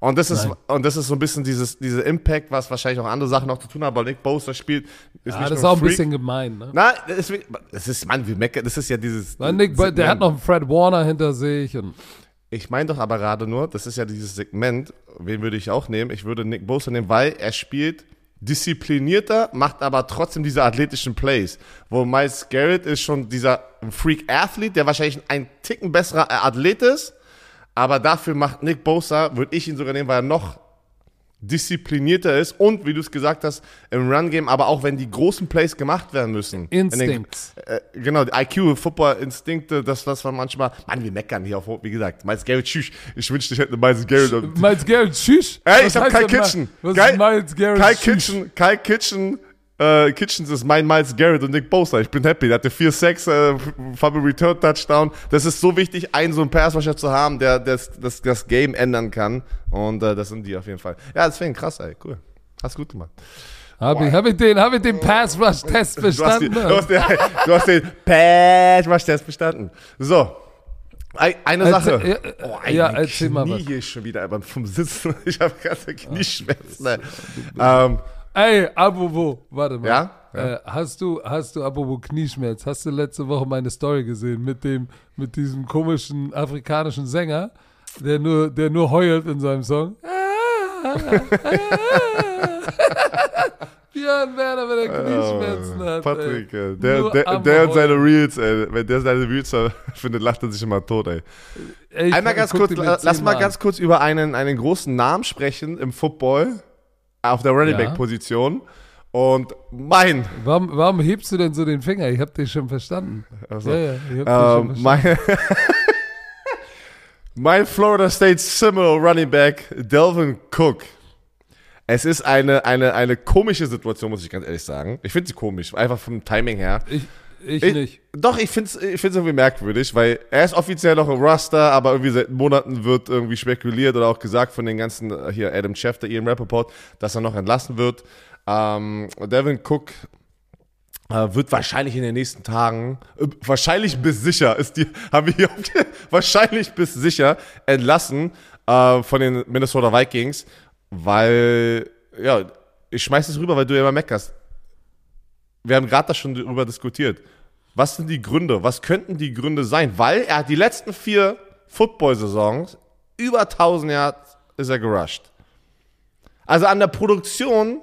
Und das ist, Nein. und das ist so ein bisschen dieses, dieser Impact, was wahrscheinlich auch andere Sachen noch zu tun haben, weil Nick Bosa spielt, ist Ja, nicht das ist auch ein Freak. bisschen gemein, ne? Nein, das ist, das ist, Mann, wie meckern, das ist ja dieses. Weil Nick, Segment. der hat noch einen Fred Warner hinter sich und Ich meine doch aber gerade nur, das ist ja dieses Segment, wen würde ich auch nehmen? Ich würde Nick Bosa nehmen, weil er spielt disziplinierter, macht aber trotzdem diese athletischen Plays. Wo Miles Garrett ist schon dieser Freak-Athlete, der wahrscheinlich ein Ticken besserer Athlet ist, aber dafür macht Nick Bosa, würde ich ihn sogar nehmen, weil er noch disziplinierter ist und, wie du es gesagt hast, im Run-Game, aber auch wenn die großen Plays gemacht werden müssen. in den- Instinct. äh, genau, die IQ, Football-Instinkte, das, was man manchmal, Mann, wir meckern hier auf, wie gesagt, Miles Garrett, tschüss, ich wünschte, ich hätte eine Miles Garrett. Miles Garrett, tschüss. Ey, Was ich hab mal- Kitchen. Was Kai- ist Miles Garrett? Kai tschüss? Kitchen, Kai Kitchen, äh, Kitchens ist mein Miles Garrett und Nick Bosa. Ich bin happy. Der hatte vier Sacks, äh, Fumble Return Touchdown. Das ist so wichtig, einen so einen Passwasher zu haben, der das, das, das Game ändern kann. Und äh, das sind die auf jeden Fall. Ja, deswegen krass, ey, cool. Hast gut gemacht. Hab ich, hab ich den, hab ich den Pass Rush Test Du hast, die, bestanden? du, hast den, du hast den Passwash-Test bestanden. So. Ein- Eine Erzähl- Sache. ja, Oh, äh, ja, erzähl mal Knie was. hier schon wieder beim vom Sitzen. [laughs] Ich habe ganze Knieschmerzen. ey. Ähm, Ey, apropos, warte mal. Ja? Äh, hast du, hast du, apropos Knieschmerz, hast du letzte Woche meine Story gesehen mit dem, mit diesem komischen afrikanischen Sänger, der nur, der nur heult in seinem Song? [laughs] Björn Werner, wenn er Knieschmerzen hat. Patrick, ey. äh, der, Nur der, der und seine. Reels, ey, wenn der seine Reels [laughs] findet, lacht er sich immer tot, ey. Ey, Einmal ganz guck kurz, lass mal ganz kurz über einen, einen großen Namen sprechen im Football auf der Running. Back Position. Und mein. Warum, warum hebst du denn so den Finger? Ich hab dich schon verstanden. Also, ja, ja, ähm, schon verstanden. mein, [laughs] mein Florida State Seminole Running Back Delvin Cook. Es ist eine, eine, eine komische Situation, muss ich ganz ehrlich sagen. Ich finde sie komisch, einfach vom Timing her. Ich, ich, Ich- nicht. Doch, ich finde es ich find's irgendwie merkwürdig, weil er ist offiziell noch im Roster, aber irgendwie seit Monaten wird irgendwie spekuliert oder auch gesagt von den ganzen, äh, hier Adam Schefter, Ian Rappaport, dass er noch entlassen wird. Ähm, Devin Cook äh, wird wahrscheinlich in den nächsten Tagen, äh, wahrscheinlich bis sicher, ist die, [laughs] haben wir hier, wahrscheinlich bis sicher entlassen äh, von den Minnesota Vikings, weil, ja, ich schmeiß es rüber, weil du ja immer meckerst wir haben gerade da schon darüber diskutiert. Was sind die Gründe? Was könnten die Gründe sein? Weil er hat die letzten vier Football-Saisons über 1000 Yards ist er gerusht. Also an der Produktion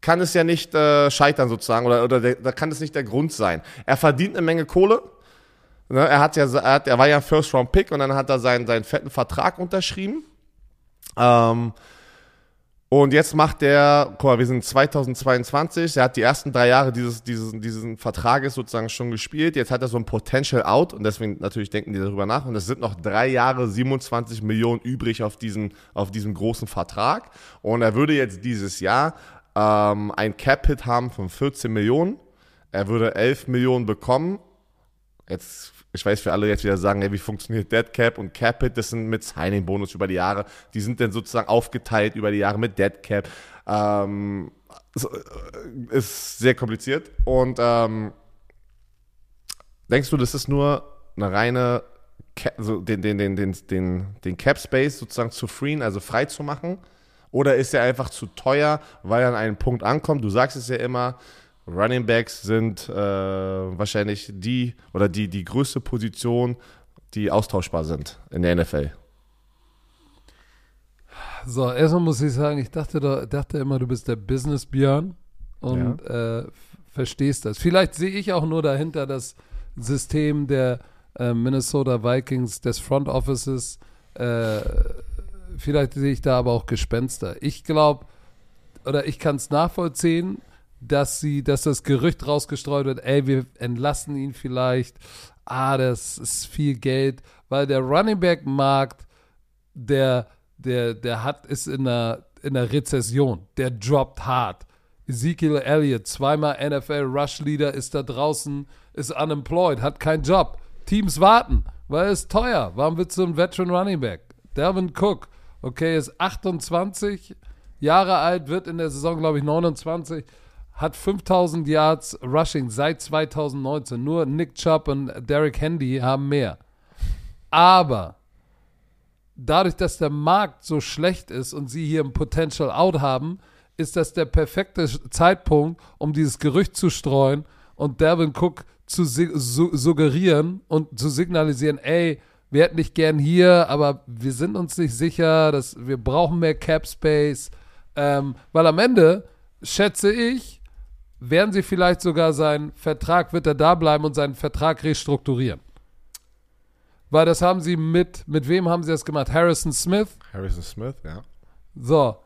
kann es ja nicht äh, scheitern sozusagen oder, oder der, da kann es nicht der Grund sein. Er verdient eine Menge Kohle. Ne, er, hat ja, er, hat, er war ja First-Round-Pick und dann hat er seinen, seinen fetten Vertrag unterschrieben. Ähm, und jetzt macht der, guck mal, wir sind 2022, er hat die ersten drei Jahre dieses, dieses, diesen Vertrages sozusagen schon gespielt. Jetzt hat er so ein Potential Out und deswegen natürlich denken die darüber nach. Und es sind noch drei Jahre 27 Millionen übrig auf diesen, auf diesem großen Vertrag. Und er würde jetzt dieses Jahr ähm, ein Cap-Hit haben von 14 Millionen. Er würde 11 Millionen bekommen. Jetzt, ich weiß, für alle jetzt wieder sagen, ey, wie funktioniert Dead Cap und Cap Hit, das sind mit Signing Bonus über die Jahre. Die sind dann sozusagen aufgeteilt über die Jahre mit Dead Cap. Ähm, äh, ist sehr kompliziert. Und ähm, denkst du, das ist nur eine reine Cap, so den, den, den, den, den, den Cap Space sozusagen zu freeen, also frei zu machen? Oder ist er einfach zu teuer, weil er an einen Punkt ankommt? Du sagst es ja immer, Running Backs sind äh, wahrscheinlich die oder die, die größte Position, die austauschbar sind in der NFL. So, erstmal muss ich sagen, ich dachte, da, dachte immer, du bist der Business-Björn und äh, f- verstehst das. Vielleicht sehe ich auch nur dahinter das System der äh, Minnesota Vikings, des Front Offices. Äh, vielleicht sehe ich da aber auch Gespenster. Ich glaube, oder ich kann es nachvollziehen, dass sie, dass das Gerücht rausgestreut wird, ey, wir entlassen ihn vielleicht. Ah, das ist viel Geld, weil der Running Back Markt, der, der, der hat, ist in einer, in einer Rezession. Der droppt hart. Ezekiel Elliott, zweimal NFL Rush Leader, ist da draußen, ist unemployed, hat keinen Job. Teams warten, weil es teuer. Warum willst du einen Veteran Running Back? Delvin Cook, okay, ist 28 Jahre alt, wird in der Saison, glaube ich, 29, hat 5000 Yards Rushing seit 2019. Nur Nick Chubb und Derek Handy haben mehr. Aber dadurch, dass der Markt so schlecht ist und sie hier ein Potential Out haben, ist das der perfekte Zeitpunkt, um dieses Gerücht zu streuen und Devin Cook zu su suggerieren und zu signalisieren, ey, wir hätten dich gern hier, aber wir sind uns nicht sicher, dass wir brauchen mehr Cap Space, ähm, weil am Ende schätze ich, werden sie vielleicht sogar seinen Vertrag, wird er da bleiben und seinen Vertrag restrukturieren. Weil das haben sie mit, mit wem haben sie das gemacht? Harrison Smith. Harrison Smith, ja. So,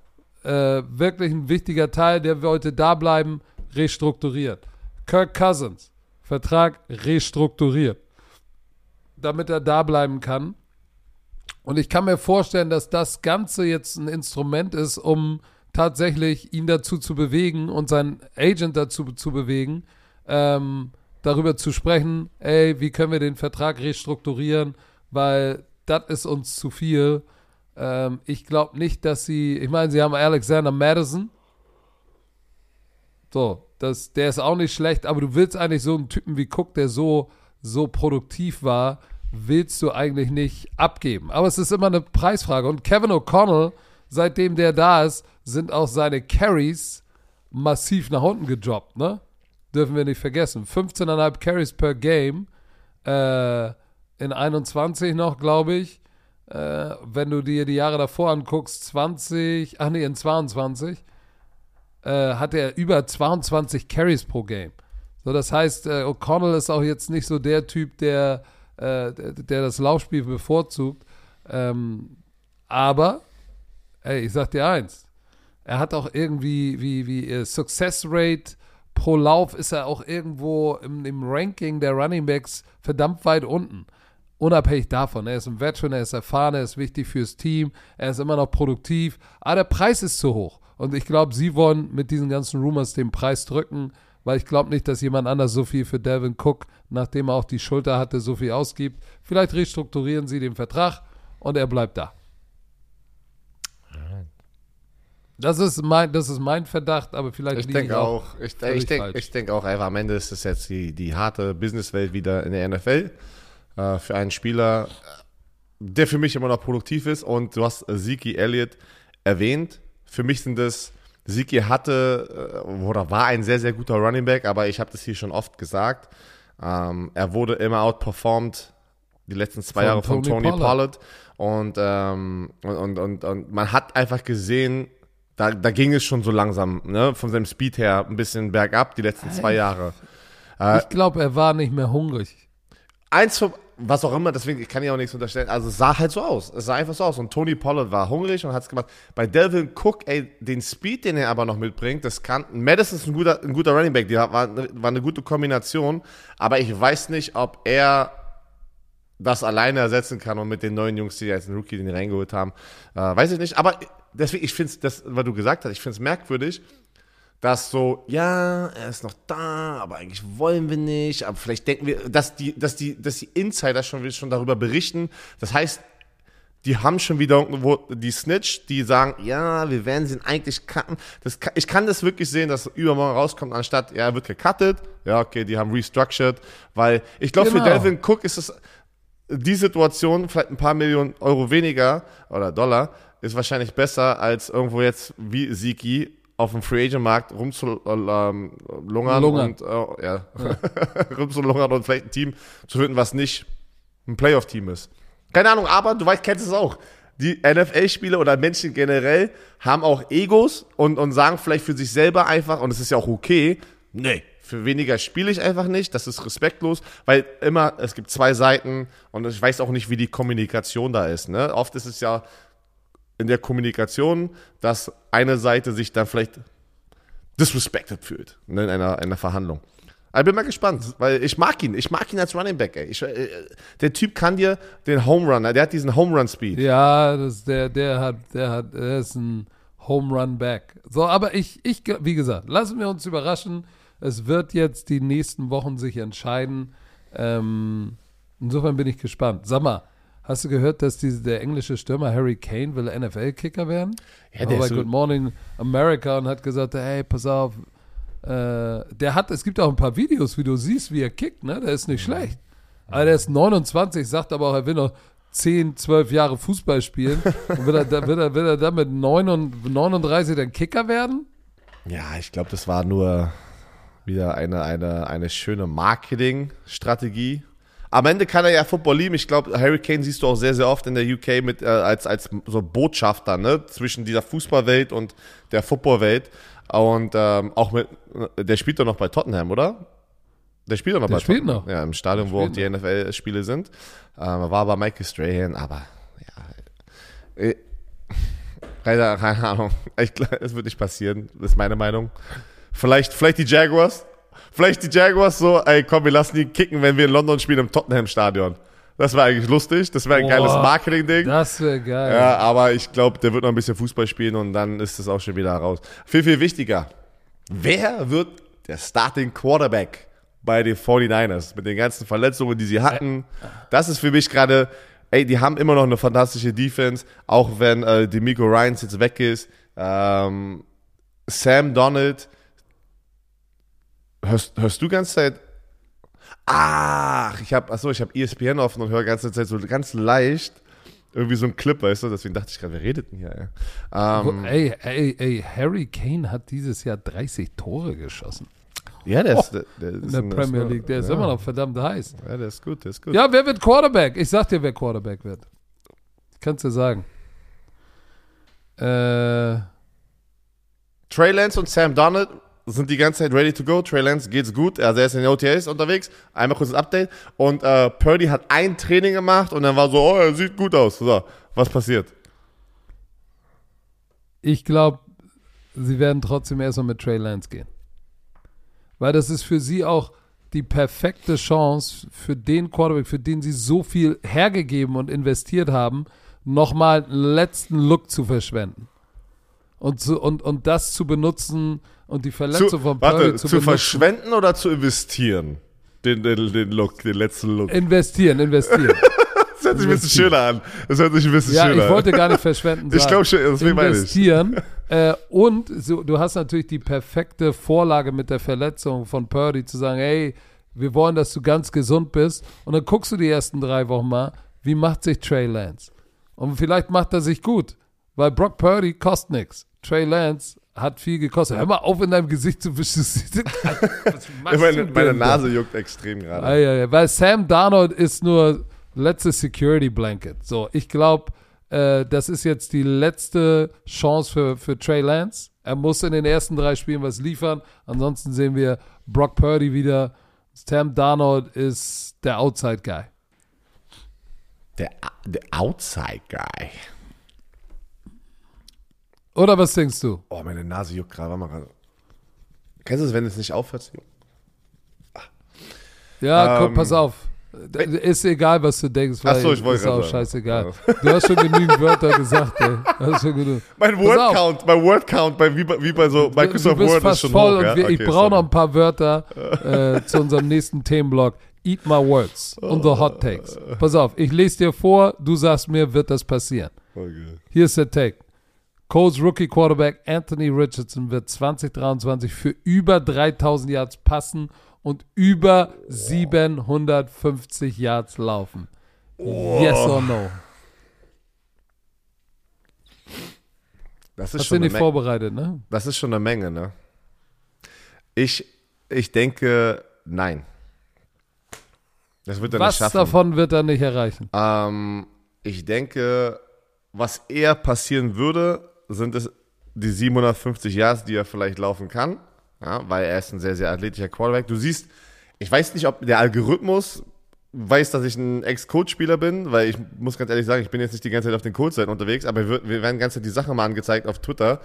äh, wirklich ein wichtiger Teil, der wollte da bleiben, restrukturiert. Kirk Cousins, Vertrag restrukturiert, damit er da bleiben kann. Und ich kann mir vorstellen, dass das Ganze jetzt ein Instrument ist, um tatsächlich ihn dazu zu bewegen und seinen Agent dazu zu bewegen, ähm, darüber zu sprechen, ey, wie können wir den Vertrag restrukturieren, weil das ist uns zu viel. Ähm, ich glaube nicht, dass sie, ich meine, sie haben Alexander Madison. So, das, der ist auch nicht schlecht, aber du willst eigentlich so einen Typen wie Cook, der so, so produktiv war, willst du eigentlich nicht abgeben. Aber es ist immer eine Preisfrage. Und Kevin O'Connell, seitdem der da ist, sind auch seine Carries massiv nach unten gedroppt, ne? Dürfen wir nicht vergessen. 15,5 Carries per Game. Äh, in 21 noch, glaube ich. Äh, wenn du dir die Jahre davor anguckst, 20, ach nee, in 22. äh, hat er über 22 Carries pro Game. So, das heißt, äh, O'Connell ist auch jetzt nicht so der Typ, der, äh, der, der das Laufspiel bevorzugt. Ähm, aber, ey, ich sag dir eins, er hat auch irgendwie, wie, wie äh, Success Rate pro Lauf ist er auch irgendwo im, im Ranking der Running Backs verdammt weit unten. Unabhängig davon, er ist ein Veteran, er ist erfahren, er ist wichtig fürs Team, er ist immer noch produktiv, aber der Preis ist zu hoch. Und ich glaube, sie wollen mit diesen ganzen Rumors den Preis drücken, weil ich glaube nicht, dass jemand anders so viel für Devin Cook, nachdem er auch die Schulter hatte, so viel ausgibt. Vielleicht restrukturieren sie den Vertrag und er bleibt da. Das ist mein, das ist mein Verdacht, aber vielleicht Ich denke auch, ich, völlig ich denke ich denk auch einfach, am Ende ist es jetzt die, die harte Businesswelt wieder in der NFL. Äh, für einen Spieler, der für mich immer noch produktiv ist. Und du hast Zeke Elliott erwähnt. Für mich sind das, Zeke hatte äh, oder war ein sehr, sehr guter Running Back, aber ich habe das hier schon oft gesagt. Ähm, er wurde immer outperformed die letzten zwei Von Jahre von Tony Tony Pollard. Und, ähm, und, und, und, und man hat einfach gesehen, da, da ging es schon so langsam, ne, von seinem Speed her ein bisschen bergab die letzten zwei Jahre. Ich glaube, er war nicht mehr hungrig. Eins von, was auch immer, deswegen, ich kann ja auch nichts unterstellen, also es sah halt so aus. Es sah einfach so aus. Und Tony Pollard war hungrig und hat es gemacht. Bei Delvin Cook, ey, den Speed, den er aber noch mitbringt, das kann, Madison ist ein guter, ein guter Running Back, die war, war eine gute Kombination, aber ich weiß nicht, ob er das alleine ersetzen kann und mit den neuen Jungs, die als Rookie den reingeholt haben, äh, weiß ich nicht. Aber deswegen, ich finde es, das, was du gesagt hast, ich finde es merkwürdig, dass so, ja, er ist noch da, aber eigentlich wollen wir nicht, aber vielleicht denken wir, dass die, dass die, dass die Insider schon, schon darüber berichten. Das heißt, die haben schon wieder irgendwo die Snitch, die sagen, ja, wir werden sie eigentlich cutten. Das, ich kann das wirklich sehen, dass übermorgen rauskommt, anstatt, ja, er wird gecuttet. Ja, okay, die haben restructured, weil ich glaube, Genau. für Delvin Cook ist es die Situation, vielleicht ein paar Millionen Euro weniger oder Dollar, ist wahrscheinlich besser, als irgendwo jetzt wie Siki auf dem Free Agent Markt rumzulungern Lungern. und äh, ja, [laughs] rumzulungern und vielleicht ein Team zu finden, was nicht ein Playoff-Team ist. Keine Ahnung, aber du weißt, kennst es auch. Die NFL-Spieler oder Menschen generell haben auch Egos und, und sagen vielleicht für sich selber einfach, und es ist ja auch okay, nee, für weniger spiele ich einfach nicht, das ist respektlos, weil immer, es gibt zwei Seiten und ich weiß auch nicht, wie die Kommunikation da ist. Ne? Oft ist es ja in der Kommunikation, dass eine Seite sich dann vielleicht disrespected fühlt ne, in einer, einer Verhandlung. Aber ich bin mal gespannt, weil ich mag ihn. Ich mag ihn als Running Back, ey. Ich, äh, der Typ kann dir den Home Run, der hat diesen Home Run Speed. Ja, das, der, der hat, der hat, der ist ein Home Run Back. So, aber ich, ich, wie gesagt, lassen wir uns überraschen. Es wird jetzt die nächsten Wochen sich entscheiden. Ähm, insofern bin ich gespannt. Sag mal, hast du gehört, dass diese, der englische Stürmer Harry Kane will NFL-Kicker werden? Ja, Er der war ist bei so- Good Morning America und hat gesagt, hey, pass auf, äh, der hat, es gibt auch ein paar Videos, wie du siehst, wie er kickt, ne? Der ist nicht schlecht. Aber der ist 29, sagt aber auch, er will noch 10, 12 Jahre Fußball spielen. [laughs] Und wird er, wird er, wird er dann mit 9 und 39 dann Kicker werden? Ja, ich glaube, das war nur wieder eine, eine, eine schöne Marketingstrategie. Am Ende kann er ja Football lieben. Ich glaube, Harry Kane siehst du auch sehr, sehr oft in der UK mit, äh, als, als so Botschafter ne? zwischen dieser Fußballwelt und der Footballwelt. Und ähm, auch mit, der spielt doch noch bei Tottenham, oder? Der spielt doch noch Der bei spielt Tottenham. noch. Ja, im Stadion, wo auch die NFL-Spiele sind. Ähm, war bei Michael Strahan, aber ja. Äh, [laughs] keine, Ahnung. Ich, es wird nicht passieren, ist meine Meinung. Vielleicht, vielleicht die Jaguars. Vielleicht die Jaguars so, ey, komm, wir lassen die kicken, wenn wir in London spielen im Tottenham-Stadion. Das wäre eigentlich lustig. Das wäre ein Boah. geiles Marketing-Ding. Das wäre geil. Ja, aber ich glaube, der wird noch ein bisschen Fußball spielen und dann ist es auch schon wieder raus. Viel, viel wichtiger. Wer wird der Starting Quarterback bei den 49ers? Mit den ganzen Verletzungen, die sie hatten. Das ist für mich gerade, ey, die haben immer noch eine fantastische Defense, auch wenn äh, Demico Ryans jetzt weg ist. Ähm, Sam Donald. Hörst, hörst du ganze Zeit Ach, ich habe, achso, ich habe ESPN offen und höre ganze Zeit so ganz leicht irgendwie so ein Clip, weißt du? Deswegen dachte ich gerade, wer redet denn hier? Ey? Ähm, Ey, ey, ey, Harry Kane hat dieses Jahr 30 Tore geschossen ja, der ist, der, der ist in der Premier League. Der ist ja. immer noch verdammt heiß. Ja, der ist gut, der ist gut. Ja, wer wird Quarterback? Ich sag dir, wer Quarterback wird. Ich kann's dir sagen. Äh, Trey Lance und Sam Donald sind die ganze Zeit ready to go. Trey Lance geht's gut. Also er ist in den OTAs unterwegs. Einmal kurz ein Update. Und äh, Purdy hat ein Training gemacht und dann war so, oh, er sieht gut aus. So, was passiert? Ich glaube, sie werden trotzdem erstmal mit Trey Lance gehen. Weil das ist für sie auch die perfekte Chance für den Quarterback, für den sie so viel hergegeben und investiert haben, nochmal einen letzten Look zu verschwenden. Und, zu, und, und das zu benutzen und die Verletzung Zu, von Purdy warte, zu, zu verschwenden oder zu investieren? Den, den, den Look, den letzten Look. Investieren, investieren. [laughs] Das hört sich ein bisschen schöner an. Das hört sich ein bisschen ja, schöner ich wollte an. gar nicht verschwenden sagen. Ich glaube schon, deswegen meine ich. investieren. äh, und so, du hast natürlich die perfekte Vorlage mit der Verletzung von Purdy zu sagen, hey, wir wollen, dass du ganz gesund bist. Und dann guckst du die ersten drei Wochen mal, wie macht sich Trey Lance? Und vielleicht macht er sich gut, weil Brock Purdy kostet nichts. Trey Lance hat viel gekostet. Hör mal auf, in deinem Gesicht zu wischen. [laughs] Meine, meine? Nase juckt extrem gerade. Ah, ja, ja. Weil Sam Darnold ist nur letzte Security Blanket. So, ich glaube, äh, das ist jetzt die letzte Chance für, für Trey Lance. Er muss in den ersten drei Spielen was liefern. Ansonsten sehen wir Brock Purdy wieder. Sam Darnold ist der Outside Guy. Der, der Outside Guy. Oder was denkst du? Oh, meine Nase juckt gerade. Warte mal gerade. Kennst du es, wenn es nicht aufhört? zu jucken? Ja, guck, Ähm, pass auf. Ist egal, was du denkst, weil Ach so, ich wollte ist auch gerade scheißegal. Du hast schon genügend Wörter gesagt, ey. Du hast schon genug. [laughs] Mein Pass Word auf. Count, mein Word Count, bei, wie, bei, wie bei so Microsoft du bist Word ist schon voll hoch. und ja? wir, ich Okay, brauche noch ein paar Wörter äh, zu unserem nächsten Themenblock. Eat my words und the hot takes. Pass auf, ich lese dir vor, du sagst mir, wird das passieren. Okay. Hier ist der Take. Coles Rookie Quarterback Anthony Richardson wird 2023 für über 3000 Yards passen und über 750 Yards laufen. Yes or no? Das ist, Hast du schon eine nicht vorbereitet, ne? das ist schon eine Menge, ne? Ich, ich denke, nein. Das wird er nicht Was schaffen. davon wird er nicht erreichen? Ähm, ich denke, was eher passieren würde, sind es die 750 Yards, die er vielleicht laufen kann, ja, weil er ist ein sehr, sehr athletischer Quarterback. Du siehst, ich weiß nicht, ob der Algorithmus weiß, dass ich ein Ex-Coach-Spieler bin, weil ich muss ganz ehrlich sagen, ich bin jetzt nicht die ganze Zeit auf den Coach-Seiten unterwegs, aber wir, wir werden die ganze Zeit die Sache mal angezeigt auf Twitter,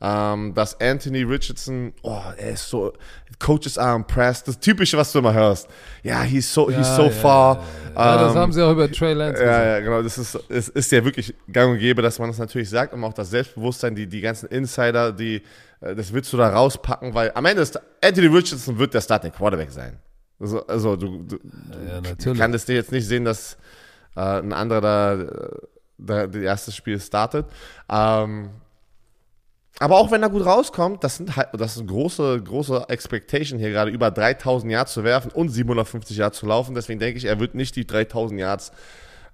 ähm, dass Anthony Richardson, oh, er ist so, Coaches are impressed, das Typische, was du immer hörst. Ja, he's so, he's Ja, so ja, far. Ja, das Ähm, haben sie auch über Trey Lance gesagt. ja, ja, genau. Das ist, es ist ja wirklich gang und gäbe, dass man das natürlich sagt, um auch das Selbstbewusstsein, die, die ganzen Insider, die, äh, das willst du da rauspacken, weil am Ende ist Anthony Richardson wird der Starting Quarterback sein. Also, also du, du Ja, du kannst dir jetzt nicht sehen, dass äh, ein anderer da, da das erste Spiel startet. Ähm, aber auch wenn er gut rauskommt, das sind halt, das ist eine große, große Expectation hier gerade, über 3000 Yards zu werfen und 750 Yards zu laufen. Deswegen denke ich, er wird nicht die 3000 Yards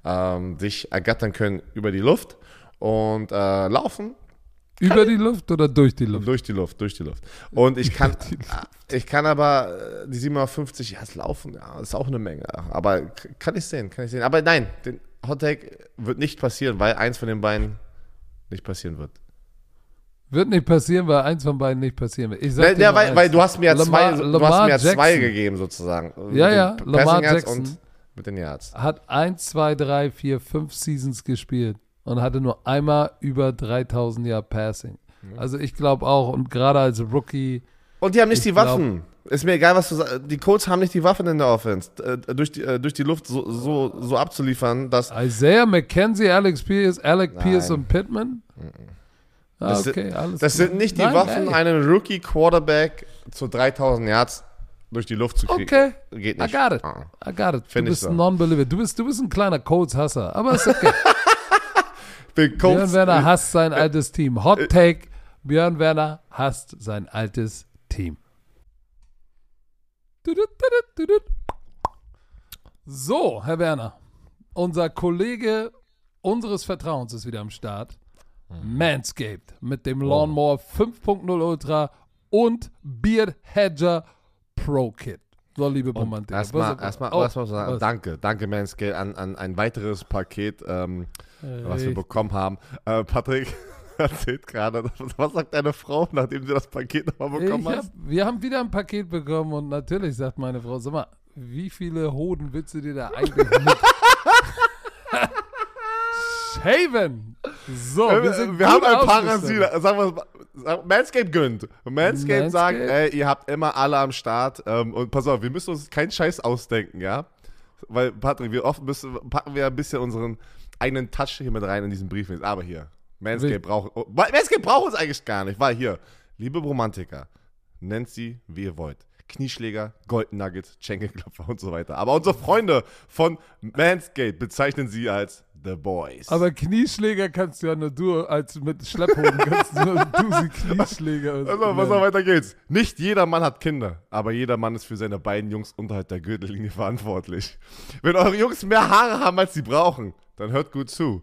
ähm, sich ergattern können über die Luft und äh, laufen Über die Luft oder durch die Luft? durch die Luft, durch die Luft. Und ich [laughs] kann, ich kann aber äh, die 750 Yards laufen, ja, ist auch eine Menge. Aber kann ich sehen, kann ich sehen. Aber nein, den Hot Take wird nicht passieren, weil eins von den beiden nicht passieren wird. Wird nicht passieren, weil eins von beiden nicht passieren wird. Ich sag Ja, ja, weil, weil du hast mir ja Lamar- zwei, du Lamar hast mir ja zwei gegeben sozusagen. Ja, ja, Passing Lamar Yards Jackson. und mit den Yards. hat 1, 2, 3, 4, 5 Seasons gespielt und hatte nur einmal über 3000 Yard Passing. Also ich glaube auch, und gerade als Rookie, Und die haben nicht Ich die glaub- Waffen. Ist mir egal, was du sagst. Die Colts haben nicht die Waffen in der Offense. Äh, durch, die, äh, durch die Luft so, so, so abzuliefern, dass Isaiah McKenzie, Alex Pierce, Alec Nein. Pierce und Pittman. Ah, Das sind- okay, alles Das klar. sind nicht die Nein, Waffen, ey. einen Rookie-Quarterback zu 3000 Yards durch die Luft zu kriegen. Okay, Geht I nicht. got it. Ah. I got it. Du Find bist so. ein Non-Believer. Du bist, du bist ein kleiner Colts-Hasser, aber ist okay. [laughs] Bin Björn Werner hasst sein altes Team. Hot Take, Björn Werner hasst sein altes Team. So, Herr Werner, unser Kollege unseres Vertrauens ist wieder am Start. Manscaped mit dem Lawnmower 5.0 Ultra und Beard Hedger Pro Kit. So, liebe Romantik. Erstmal, erstmal, Oh, erstmal sagen, was? danke, danke Manscale an, an ein weiteres Paket, ähm, was wir bekommen haben. Äh, Patrick, [laughs] erzählt gerade. Was sagt deine Frau, nachdem sie das Paket nochmal bekommen Ich hat? hab, wir haben wieder ein Paket bekommen und natürlich sagt meine Frau, sag mal, wie viele Hoden willst du dir da [laughs] eigentlich mit shaven? So, wir, sind wir haben ein. Rasierer. Sagen wir Manscaped gönnt. Manscaped, Manscaped. sagt, ey, ihr habt immer alle am Start. Ähm, und pass auf, wir müssen uns keinen Scheiß ausdenken, ja? Weil, Patrick, wir oft müssen, packen wir ein bisschen unseren eigenen Touch hier mit rein in diesen Brief. Aber hier, Manscaped Will- braucht, oh, Manscaped braucht uns eigentlich gar nicht, weil hier, liebe Romantiker, nennt sie, wie ihr wollt. Knieschläger, Golden Nuggets, Schenkelklopfer und so weiter. Aber unsere Freunde von Manscaped bezeichnen sie als The Boys. Aber Knieschläger kannst du ja nur du, als mit Schlepphoden kannst du nur du sie Knieschläger. [laughs] Also, was auch weiter geht's. Nicht jeder Mann hat Kinder, aber jeder Mann ist für seine beiden Jungs unterhalb der Gürtellinie verantwortlich. Wenn eure Jungs mehr Haare haben, als sie brauchen, dann hört gut zu.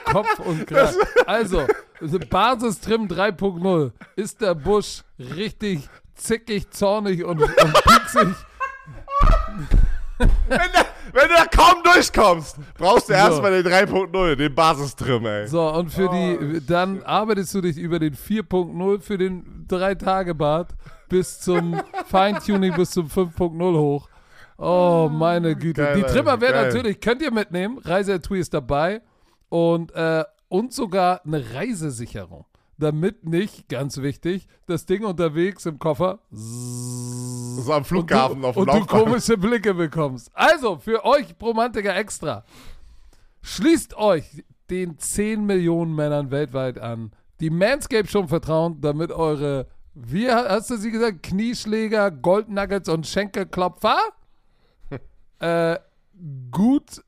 Kopf und Kragen. Also, Basistrim 3.0 ist der Busch richtig zickig, zornig und, und pieksig. wenn, du, wenn du da kaum durchkommst, brauchst du So. erstmal den 3.0, den Basistrim, ey. So, und für Oh, die, dann arbeitest du dich über den 4.0 für den 3-Tage-Bad bis zum Feintuning bis zum 5.0 hoch. Oh, meine Güte. Geil, die Trimmer werden geil. natürlich, könnt ihr mitnehmen. Reisetui ist dabei. Und, äh, und sogar eine Reisesicherung. Damit nicht, ganz wichtig, das Ding unterwegs im Koffer So am Flughafen und du, auf dem und du komische Blicke bekommst. Also, für euch Romantiker extra. Schließt euch den 10 Millionen Männern weltweit an, die Manscaped schon vertrauen, damit eure, wie hast du sie gesagt, Knieschläger, Goldnuggets und Schenkelklopfer [laughs] äh, gut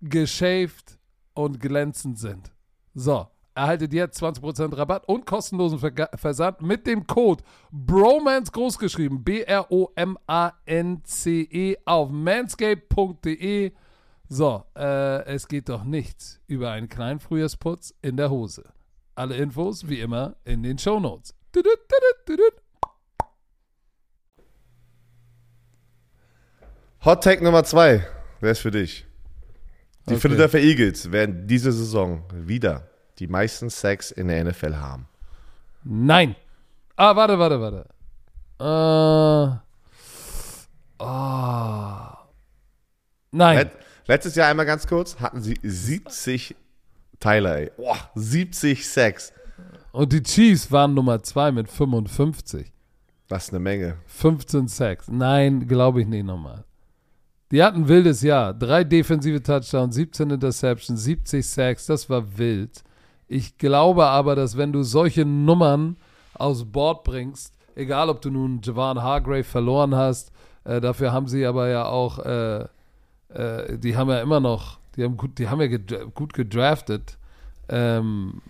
geschäft und glänzend sind. So, erhaltet jetzt 20% Rabatt und kostenlosen Verga- Versand mit dem Code BROMANCE großgeschrieben, B-R-O-M-A-N-C-E auf manscape.de. So, äh, es geht doch nichts über einen kleinen Frühjahrsputz in der Hose. Alle Infos wie immer in den Shownotes. Hot Take Nummer zwei, wer ist für dich? Die Okay. Philadelphia Eagles werden diese Saison wieder die meisten Sacks in der NFL haben. Nein. Ah, warte, warte, warte. Äh. Ah. Nein. Let, letztes Jahr einmal ganz kurz hatten sie 70 Tyler, ey. Boah, 70 Sacks. Und die Chiefs waren Nummer 2 mit 55. Das ist eine Menge. 15 Sacks. Nein, glaube ich nicht nochmal. Die hatten ein wildes Jahr. Drei defensive Touchdowns, 17 Interceptions, 70 Sacks. Das war wild. Ich glaube aber, dass wenn du solche Nummern aus Bord bringst, egal ob du nun Javon Hargrave verloren hast, äh, dafür haben sie aber ja auch, äh, äh, die haben ja immer noch, die haben gut, die haben ja gedra gut gedraftet. Ähm,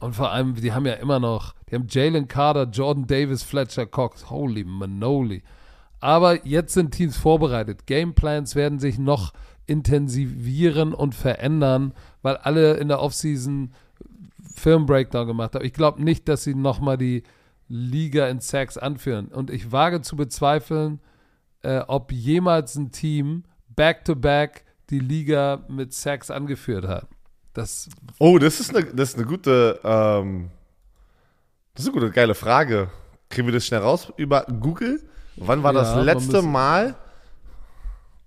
und vor allem, die haben ja immer noch, die haben Jalen Carter, Jordan Davis, Fletcher Cox, holy Manoli. Aber jetzt sind Teams vorbereitet. Gameplans werden sich noch intensivieren und verändern, weil alle in der Offseason Film-Breakdown gemacht haben. Ich glaube nicht, dass sie nochmal die Liga in Sacks anführen. Und ich wage zu bezweifeln, äh, ob jemals ein Team back-to-back die Liga mit Sacks angeführt hat. Das Oh, das ist eine, das ist eine gute, ähm, das ist eine gute, geile Frage. Kriegen wir das schnell raus über Google? Wann war das Ja, man letzte Mal?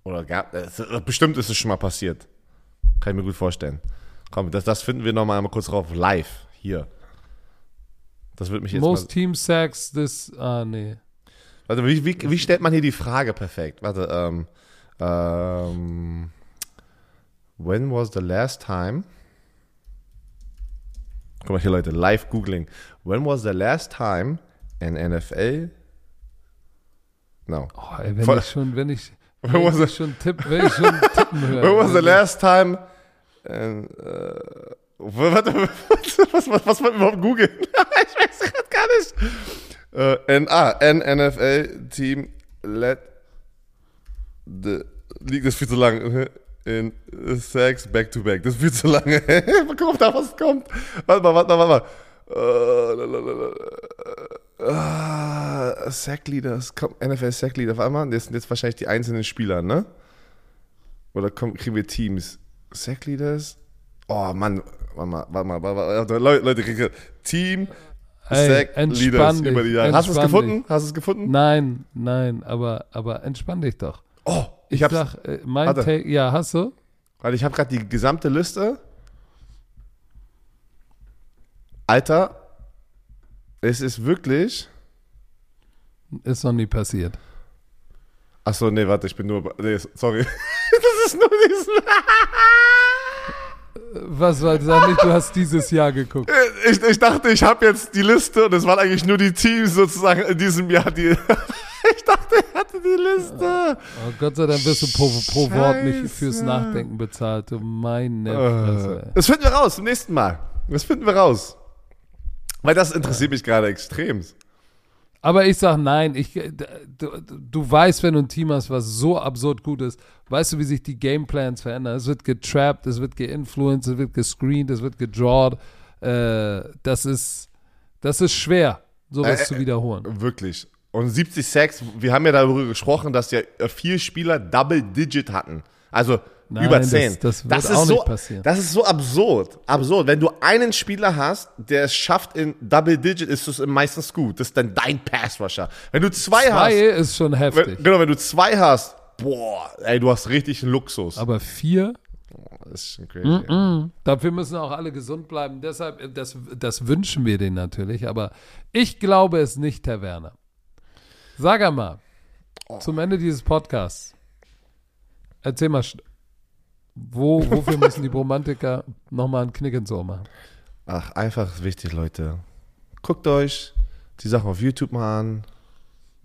Oder gab es, bestimmt ist es schon mal passiert. Kann ich mir gut vorstellen. Komm, das, das finden wir noch mal einmal kurz drauf. Live, hier. Das wird mich jetzt Most mal... Team Sacks this. Ah, nee. Warte, wie, wie, wie stellt man hier die Frage perfekt? Warte, ähm, ähm, when was the last time? Guck mal hier, Leute, live googling. When was the last time an NFL? No. Oh, ey, wenn Voll- ich schon, wenn ich, When [laughs] wenn was ich schon tipp, wenn ich schon tippen höre. when was the last time? And, äh, warte, [laughs] was, was, was, was überhaupt googeln? [laughs] ich weiß gerade gar nicht. Äh, N, ah, an NFL Team let the liegt das viel zu lang in Sacks back to back. Das ist viel zu lange. mal gucken, ob da was kommt. Warte mal, warte mal, warte mal. Äh, lalalala. Ah, Sack Leaders, komm, NFL Sack Leader. Warte mal, das sind jetzt wahrscheinlich die einzelnen Spieler, ne? Oder kommen, kriegen wir Teams? Sack Leaders? Oh Mann, warte mal, warte mal, warte mal. Leute, Leute, Team Ey, Sack entspann Leaders dich, über die Jahre. Hast du es gefunden? Hast du es gefunden? Nein, nein, aber, aber entspann dich doch. Oh, ich, Ich, hab's. sag, äh, mein Warte. Take, ja, hast du? Weil ich habe gerade die gesamte Liste. Alter, es ist wirklich. Ist noch nie passiert. Achso, nee, warte, ich bin nur. Nee, sorry. [laughs] das ist nur diesen. Was war, sag nicht, du hast dieses Jahr geguckt. Ich, ich dachte, ich habe jetzt die Liste und es waren eigentlich nur die Teams sozusagen in diesem Jahr, die. [laughs] ich dachte, er hatte die Liste. Oh, Gott sei Dank wirst du pro, pro Wort nicht fürs Nachdenken bezahlt. Du meine Fresse. ey. Das finden wir raus im nächsten Mal. Das finden wir raus. Weil das interessiert mich gerade extrem. Aber ich sag nein. Ich, du, du weißt, wenn du ein Team hast, was so absurd gut ist, weißt du, wie sich die Gameplans verändern. Es wird getrappt, es wird geinfluenced, es wird gescreent, es wird gedrawed. Äh, das ist, das ist schwer, sowas Äh, äh, zu wiederholen. Wirklich. Und 70 Sacks, wir haben ja darüber gesprochen, dass ja äh, vier Spieler Double Digit hatten. Also Nein, über das- 10. das wird ist auch so, nicht passieren. Das ist so absurd. Absurd. Wenn du einen Spieler hast, der es schafft in Double Digit, ist es meistens gut. Das ist dann dein Pass Rusher. Wenn du zwei, Zwei hast, ist schon heftig. wenn, genau, wenn du zwei hast, boah, ey, du hast richtig einen Luxus. aber vier, das ist schon crazy. dafür müssen auch alle gesund bleiben. Deshalb, das, das wünschen wir denen natürlich. Aber ich glaube es nicht, Herr Werner. Sag einmal, zum Ende dieses Podcasts, erzähl mal, wo, wofür müssen die Romantiker nochmal einen Knick ins Ohr machen? Ach, einfach wichtig, Leute. Guckt euch die Sachen auf YouTube mal an.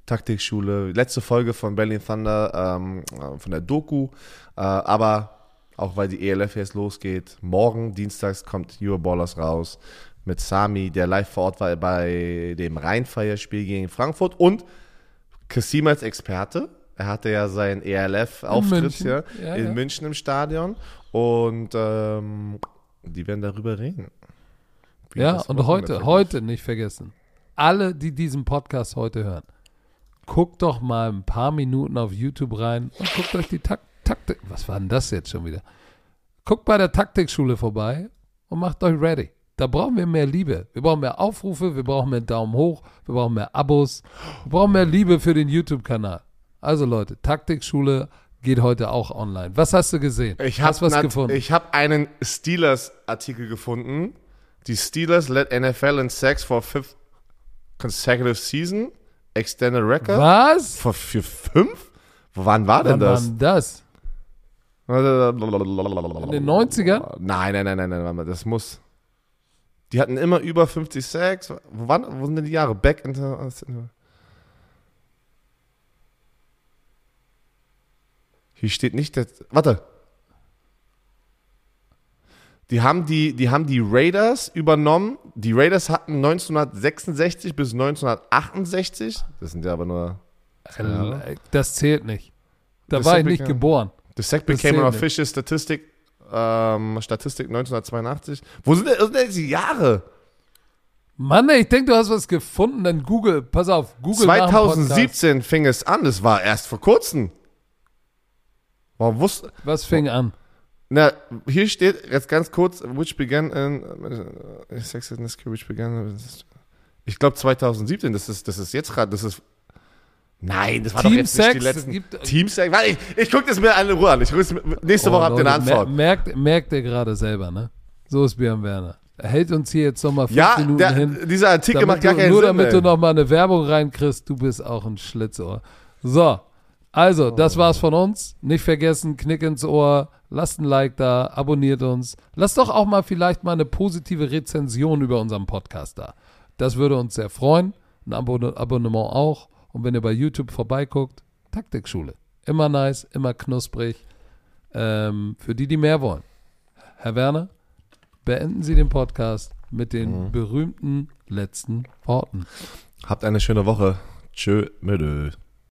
Taktikschule, letzte Folge von Berlin Thunder, ähm, äh, von der Doku. Äh, aber auch weil die ELF jetzt losgeht, morgen, dienstags, kommt Euroballers raus mit Sami, der live vor Ort war bei dem Rheinfeierspiel gegen Frankfurt und Kassim als Experte. Er hatte ja seinen ELF-Auftritt hier Ja, in ja. München im Stadion und ähm, die werden darüber reden. Wie Ja, und heute, heute nicht vergessen. Alle, die diesen Podcast heute hören, guckt doch mal ein paar Minuten auf YouTube rein und guckt euch die Tak- Taktik. Was war denn das jetzt schon wieder? Guckt bei der Taktikschule vorbei und macht euch ready. Da brauchen wir mehr Liebe. Wir brauchen mehr Aufrufe, wir brauchen mehr Daumen hoch, wir brauchen mehr Abos, wir brauchen mehr Liebe für den YouTube-Kanal. Also Leute, Taktikschule geht heute auch online. Was hast du gesehen? Ich hast habe was gefunden? Ich habe einen Steelers-Artikel gefunden. Die Steelers led NFL in sacks for fifth consecutive season. Extended record. was? Für, für fünf? Wann war denn Wann war das? das? In den 90ern? Nein, nein, nein, nein, nein, das muss. Die hatten immer über 50 Sacks. Wann, wo sind denn die Jahre? Back into. Hier steht nicht der. Warte. Die haben die, die haben die Raiders übernommen. Die Raiders hatten 1966 bis 1968. Das sind ja aber nur. Äh, Das zählt nicht. Da war ich ich nicht geboren. The sack Das became an official statistic, ähm, Statistik 1982. Wo sind denn, wo sind denn die Jahre? Mann, ich denke, du hast was gefunden. Dann Google, pass auf, Google nach dem Podcast. 2017 fing es an. Das war erst vor kurzem. Warum wusste. Was fing an? Na, hier steht jetzt ganz kurz, which began in. äh, Sex in this which began. Ich glaube 2017, das ist, das ist jetzt gerade, das ist. Nein, das war Team doch jetzt nicht Sex, die letzten. gibt- Team Sex. Warte, ich, ich gucke das mir in Ruhe an. Ich, nächste Woche habt ihr eine Oh, Antwort. mer- Merkt, merkt ihr gerade selber, ne? So ist Björn Werner. Er hält uns hier jetzt nochmal fünf Ja, Minuten der, hin. dieser Artikel macht gar du, keinen nur Sinn. damit ey. du nochmal eine Werbung reinkriegst, du bist auch ein Schlitzohr. So, also, das war's von uns. Nicht vergessen, Knick ins Ohr, lasst ein Like da, abonniert uns. Lasst doch auch mal vielleicht mal eine positive Rezension über unseren Podcast da. Das würde uns sehr freuen. Ein Abon Abonnement auch. Und wenn ihr bei YouTube vorbeiguckt, Taktikschule. Immer nice, immer knusprig. Ähm, für die, die mehr wollen. Herr Werner, beenden Sie den Podcast mit den berühmten letzten Worten. Habt eine schöne Woche. Tschö, mit